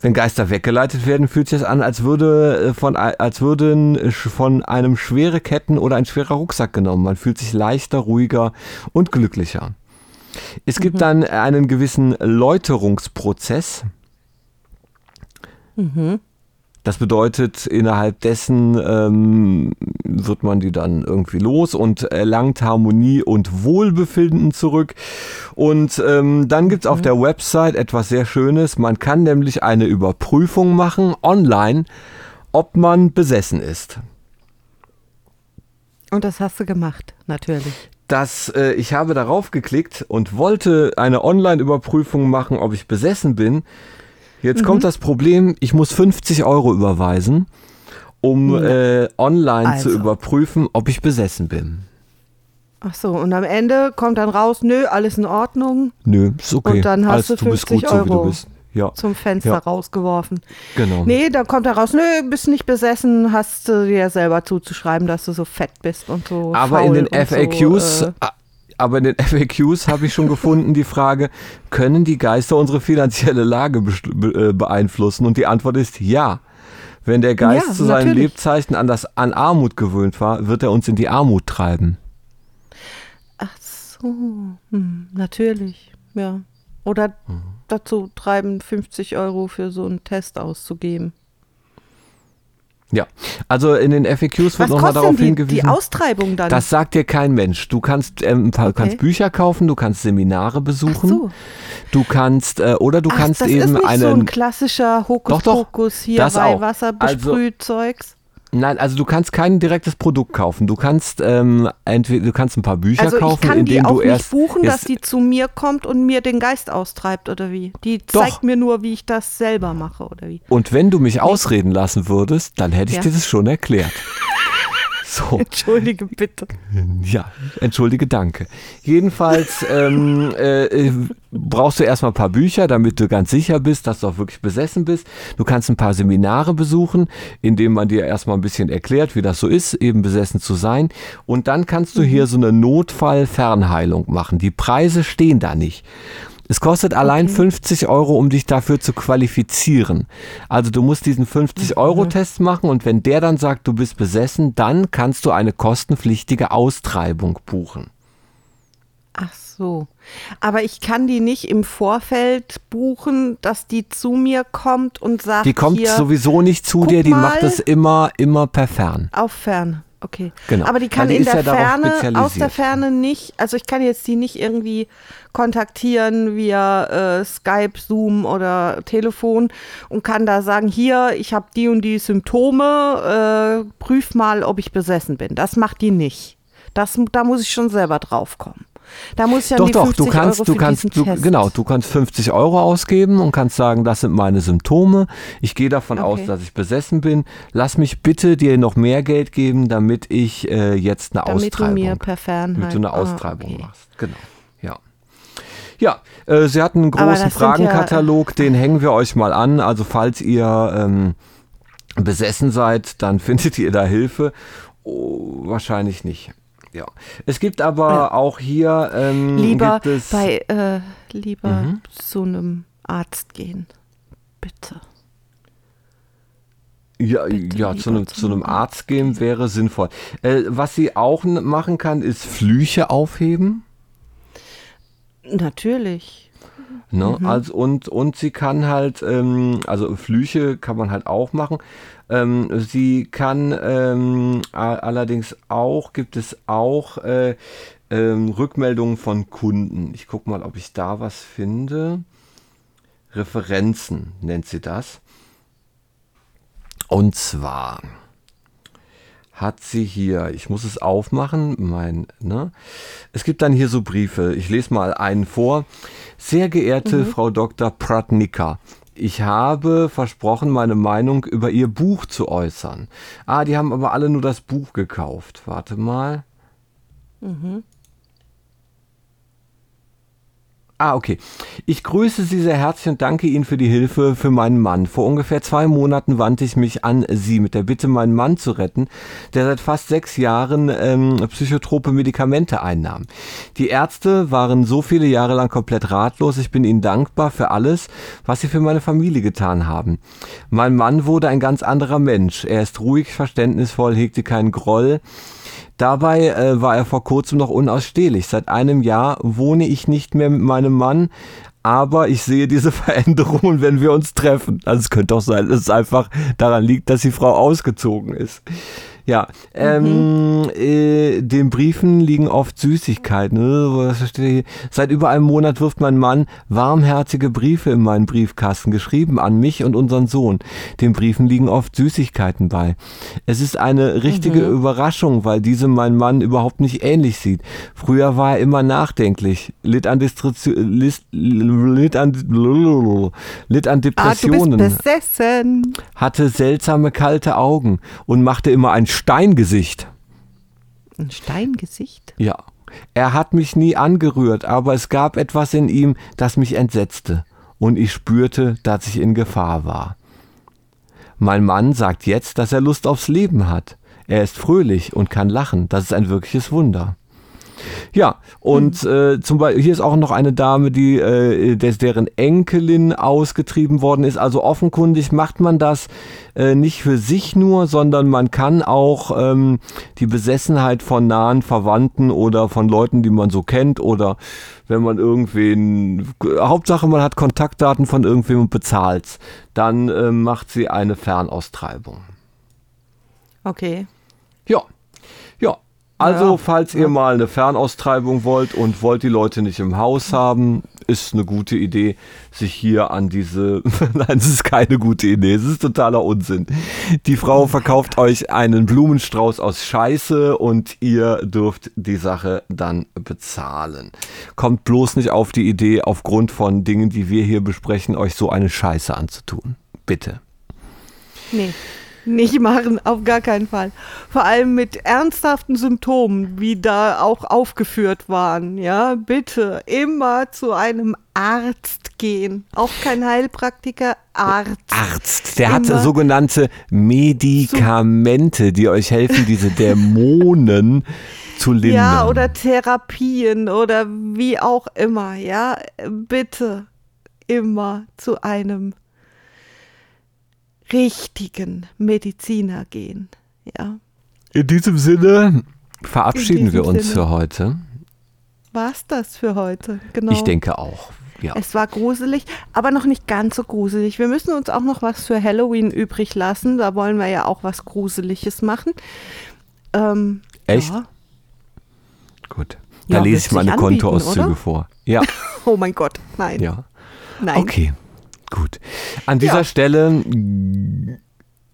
Wenn Geister weggeleitet werden, fühlt sich das an, als würde äh, von als würden äh, von einem schwere Ketten oder ein schwerer Rucksack genommen. Man fühlt sich leichter, ruhiger und glücklicher. Es gibt dann einen gewissen Läuterungsprozess. Das bedeutet, innerhalb dessen ähm, wird man die dann irgendwie los und erlangt Harmonie und Wohlbefinden zurück. Und ähm, dann gibt's auf der Website etwas sehr Schönes. Man kann nämlich eine Überprüfung machen online, ob man besessen ist. Und das hast du gemacht, natürlich. Das, äh, ich habe darauf geklickt und wollte eine Online-Überprüfung machen, ob ich besessen bin. Jetzt Mhm. kommt das Problem, ich muss 50 Euro überweisen, um äh, online zu Also. überprüfen, ob ich besessen bin. Ach so, und am Ende kommt dann raus, nö, alles in Ordnung, Nö, ist okay. Und dann hast Alles, du du bist 50 gut so, wie du Euro bist. Ja, zum Fenster Ja. rausgeworfen. genau. Nee, dann kommt da raus, nö, bist nicht besessen, hast du dir selber zuzuschreiben, dass du so fett bist und so Aber in den FAQs, So, äh, a- aber in den FAQs habe ich schon gefunden die Frage, können die Geister unsere finanzielle Lage äh, beeinflussen? Und die Antwort ist ja. Wenn der Geist Ja, zu seinen natürlich. Lebzeichen an, das, an Armut gewöhnt war, wird er uns in die Armut treiben. Ach so, hm, natürlich, ja. Oder Mhm. dazu treiben, 50 Euro für so einen Test auszugeben. Ja, also in den FAQs wird nochmal darauf die, hingewiesen. die Austreibung dann? Das sagt dir kein Mensch. Du kannst, ähm, ein paar- Okay. kannst Bücher kaufen, du kannst Seminare besuchen, Ach so. du kannst äh, oder du Ach, kannst das eben ist nicht einen. so ein klassischer Doch, doch, Hokuspokus hier das auch. Weihwasser Also- besprüht Zeugs. Nein, also du kannst kein direktes Produkt kaufen. Du kannst ähm, entweder du kannst ein paar Bücher Also ich kaufen, kann in die auch du erst nicht buchen, dass die zu mir kommt und mir den Geist austreibt oder wie? Die Doch. zeigt mir nur, wie ich das selber mache oder wie? und wenn du mich ausreden lassen würdest, dann hätte ich Ja. dir das schon erklärt. So. Entschuldige bitte. Ja, entschuldige, danke. Jedenfalls ähm, äh, äh, brauchst du erstmal ein paar Bücher, damit du ganz sicher bist, dass du auch wirklich besessen bist. Du kannst ein paar Seminare besuchen, in denen man dir erstmal ein bisschen erklärt, wie das so ist, eben besessen zu sein. Und dann kannst du hier so eine Notfallfernheilung machen. Die Preise stehen da nicht. Es kostet allein 50 Euro, um dich dafür zu qualifizieren. Also du musst diesen 50-Euro-Test machen und wenn der dann sagt, du bist besessen, dann kannst du eine kostenpflichtige Austreibung buchen. Ach so. Aber ich kann die nicht im Vorfeld buchen, dass die zu mir kommt und sagt, Die kommt hier sowieso nicht zu dir, die macht es immer, immer per Fern. auf Ferne. Okay. Genau. Aber die kann Weil die in ist der ja Ferne, aus der Ferne nicht, also ich kann jetzt die nicht irgendwie kontaktieren via äh, Skype, Zoom oder Telefon und kann da sagen, hier, ich habe die und die Symptome, äh, prüf mal, ob ich besessen bin. Das macht die nicht. Das, da muss ich schon selber drauf kommen. Da muss ja Doch, doch, 50 du kannst, Euro du kannst, du, genau, du kannst 50 Euro ausgeben und kannst sagen, das sind meine Symptome. Ich gehe davon aus, Okay. dass ich besessen bin. Lass mich bitte dir noch mehr Geld geben, damit ich äh, jetzt eine Damit du Austreibung, mir per Fernheit- damit du eine Ah, Austreibung okay. machst. Genau, ja. Ja, äh, sie hatten einen großen sind ja- Fragenkatalog, den hängen wir euch mal an. Also falls ihr ähm, besessen seid, dann findet ihr da Hilfe. Oh, wahrscheinlich nicht. Ja. Es gibt aber auch hier ähm, lieber bei äh, lieber Mhm. zu einem Arzt gehen. Bitte. Ja, Bitte ja zu, einem, zu einem Arzt gehen wäre sinnvoll. Äh, was sie auch machen kann, ist Flüche aufheben. Natürlich. Ne? Mhm. Also, und, und sie kann halt, ähm, also Flüche kann man halt auch machen. Ähm, sie kann ähm, allerdings auch, gibt es auch äh, ähm, Rückmeldungen von Kunden. Ich gucke mal, ob ich da was finde. Referenzen nennt sie das. Und zwar hat sie hier, ich muss es aufmachen, mein, ne? Es gibt dann hier so Briefe. Ich lese mal einen vor. Sehr geehrte Frau Dr. Pratnika, ich habe versprochen, meine Meinung über Ihr Buch zu äußern. Ah, die haben aber alle nur das Buch gekauft. Warte mal. Ah, okay. Ich grüße Sie sehr herzlich und danke Ihnen für die Hilfe für meinen Mann. Vor ungefähr zwei Monaten wandte ich mich an Sie mit der Bitte, meinen Mann zu retten, der seit fast sechs Jahren ähm, psychotrope Medikamente einnahm. Die Ärzte waren so viele Jahre lang komplett ratlos. Ich bin Ihnen dankbar für alles, was Sie für meine Familie getan haben. Mein Mann wurde ein ganz anderer Mensch. Er ist ruhig, verständnisvoll, hegte keinen Groll. Dabei äh, war er vor kurzem noch unausstehlich. Seit einem Jahr wohne ich nicht mehr mit meinem Mann, aber ich sehe diese Veränderungen, wenn wir uns treffen. Also es könnte auch sein, dass es einfach daran liegt, dass die Frau ausgezogen ist. Ja, ähm, äh, den Briefen liegen oft Süßigkeiten. ne? Was steht hier? Seit über einem Monat wirft mein Mann warmherzige Briefe in meinen Briefkasten, geschrieben an mich und unseren Sohn. Den Briefen liegen oft Süßigkeiten bei. Es ist eine richtige Überraschung, weil diese mein Mann überhaupt nicht ähnlich sieht. Früher war er immer nachdenklich, litt an, Distri- lis- litt an, litt an Ah, Depressionen besessen. hatte seltsame kalte Augen und machte immer ein Steingesicht. Ein Steingesicht? Ja. Er hat mich nie angerührt, aber es gab etwas in ihm, das mich entsetzte, und ich spürte, dass ich in Gefahr war. Mein Mann sagt jetzt, dass er Lust aufs Leben hat. Er ist fröhlich und kann lachen, das ist ein wirkliches Wunder. Ja, und äh, zum Beispiel, hier ist auch noch eine Dame, die äh, des, deren Enkelin ausgetrieben worden ist. Also offenkundig macht man das äh, nicht für sich nur, sondern man kann auch ähm, die Besessenheit von nahen Verwandten oder von Leuten, die man so kennt oder wenn man irgendwen, Hauptsache man hat Kontaktdaten von irgendwem und bezahlt's, dann äh, macht sie eine Fernaustreibung. Okay. Ja. Ja. Also, Ja. falls ihr mal eine Fernaustreibung wollt und wollt die Leute nicht im Haus haben, ist eine gute Idee, sich hier an diese. Nein, es ist keine gute Idee, es ist totaler Unsinn. Die Frau verkauft euch einen Blumenstrauß aus Scheiße und ihr dürft die Sache dann bezahlen. Kommt bloß nicht auf die Idee, aufgrund von Dingen, die wir hier besprechen, euch so eine Scheiße anzutun. Bitte. Nee. Nicht machen, auf gar keinen Fall. Vor allem mit ernsthaften Symptomen, wie da auch aufgeführt waren. Ja, bitte immer zu einem Arzt gehen. Auch kein Heilpraktiker, Arzt. Arzt, der hat sogenannte Medikamente, die euch helfen, diese Dämonen zu lindern. Ja, oder Therapien oder wie auch immer. Ja, bitte immer zu einem richtigen Mediziner gehen. Ja, In diesem Sinne verabschieden diesem wir uns Sinne. für heute. war's das für heute? Genau. Ich denke auch. Ja. Es war gruselig, aber noch nicht ganz so gruselig. Wir müssen uns auch noch was für Halloween übrig lassen. Da wollen wir ja auch was Gruseliges machen. Ähm, Echt? Ja. Gut. Da Ja, lese ich meine anbieten, Kontoauszüge oder? vor. Ja, Oh mein Gott, nein. ja. Nein. Okay, gut. An dieser Ja. Stelle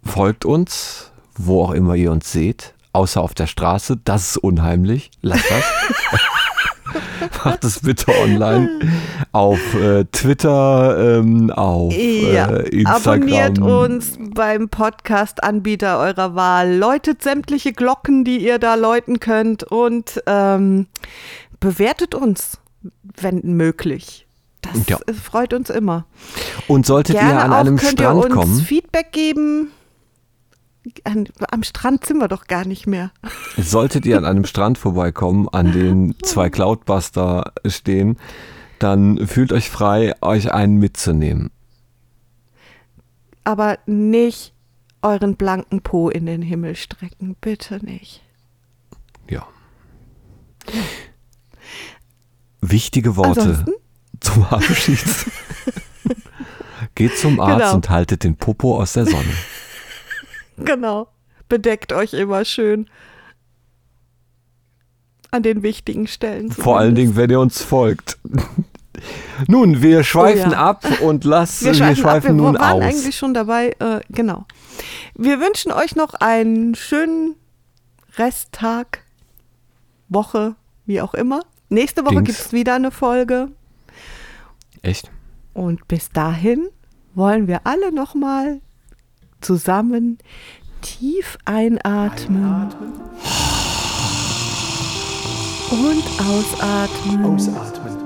folgt uns, wo auch immer ihr uns seht, außer auf der Straße. Das ist unheimlich. Lasst das. Macht es bitte online. Auf äh, Twitter, ähm, auf Ja, äh, Instagram. abonniert uns beim Podcast-Anbieter eurer Wahl, läutet sämtliche Glocken, die ihr da läuten könnt und ähm, bewertet uns, wenn möglich. Das Ja. freut uns immer. Und solltet Gerne ihr an auch einem könnt Strand ihr uns kommen, Feedback geben. An, am Strand sind wir doch gar nicht mehr. solltet ihr an einem Strand vorbeikommen, an dem zwei Cloudbuster stehen, dann fühlt euch frei, euch einen mitzunehmen. Aber nicht euren blanken Po in den Himmel strecken. Bitte nicht. Ja. Wichtige Worte Ansonsten? Zum Abschied. Geht zum Arzt Genau. und haltet den Popo aus der Sonne. Genau. Bedeckt euch immer schön. An den wichtigen Stellen. Vor allen zumindest. Dingen, wenn ihr uns folgt. Nun, wir schweifen Oh ja. ab und lassen, Wir schweifen, ab. Wir nun waren aus. eigentlich schon dabei. Äh, genau. Wir wünschen euch noch einen schönen Resttag, Woche, wie auch immer. Nächste Woche gibt es wieder eine Folge. Echt? Und bis dahin wollen wir alle nochmal zusammen tief einatmen. Und ausatmen. Ausatmen.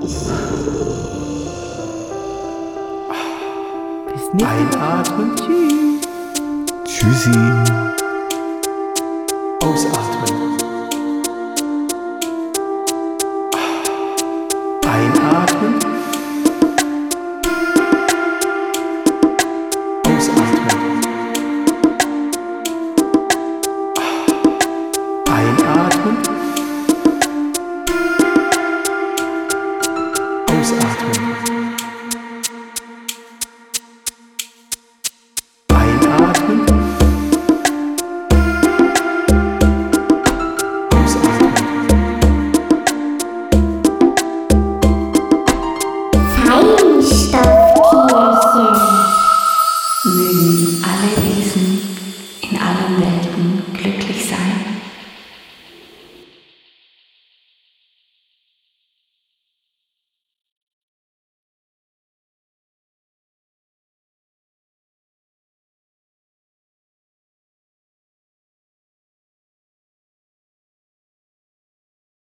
Bis nächste Einatmen. Tschüssi. Ausatmen. Einatmen.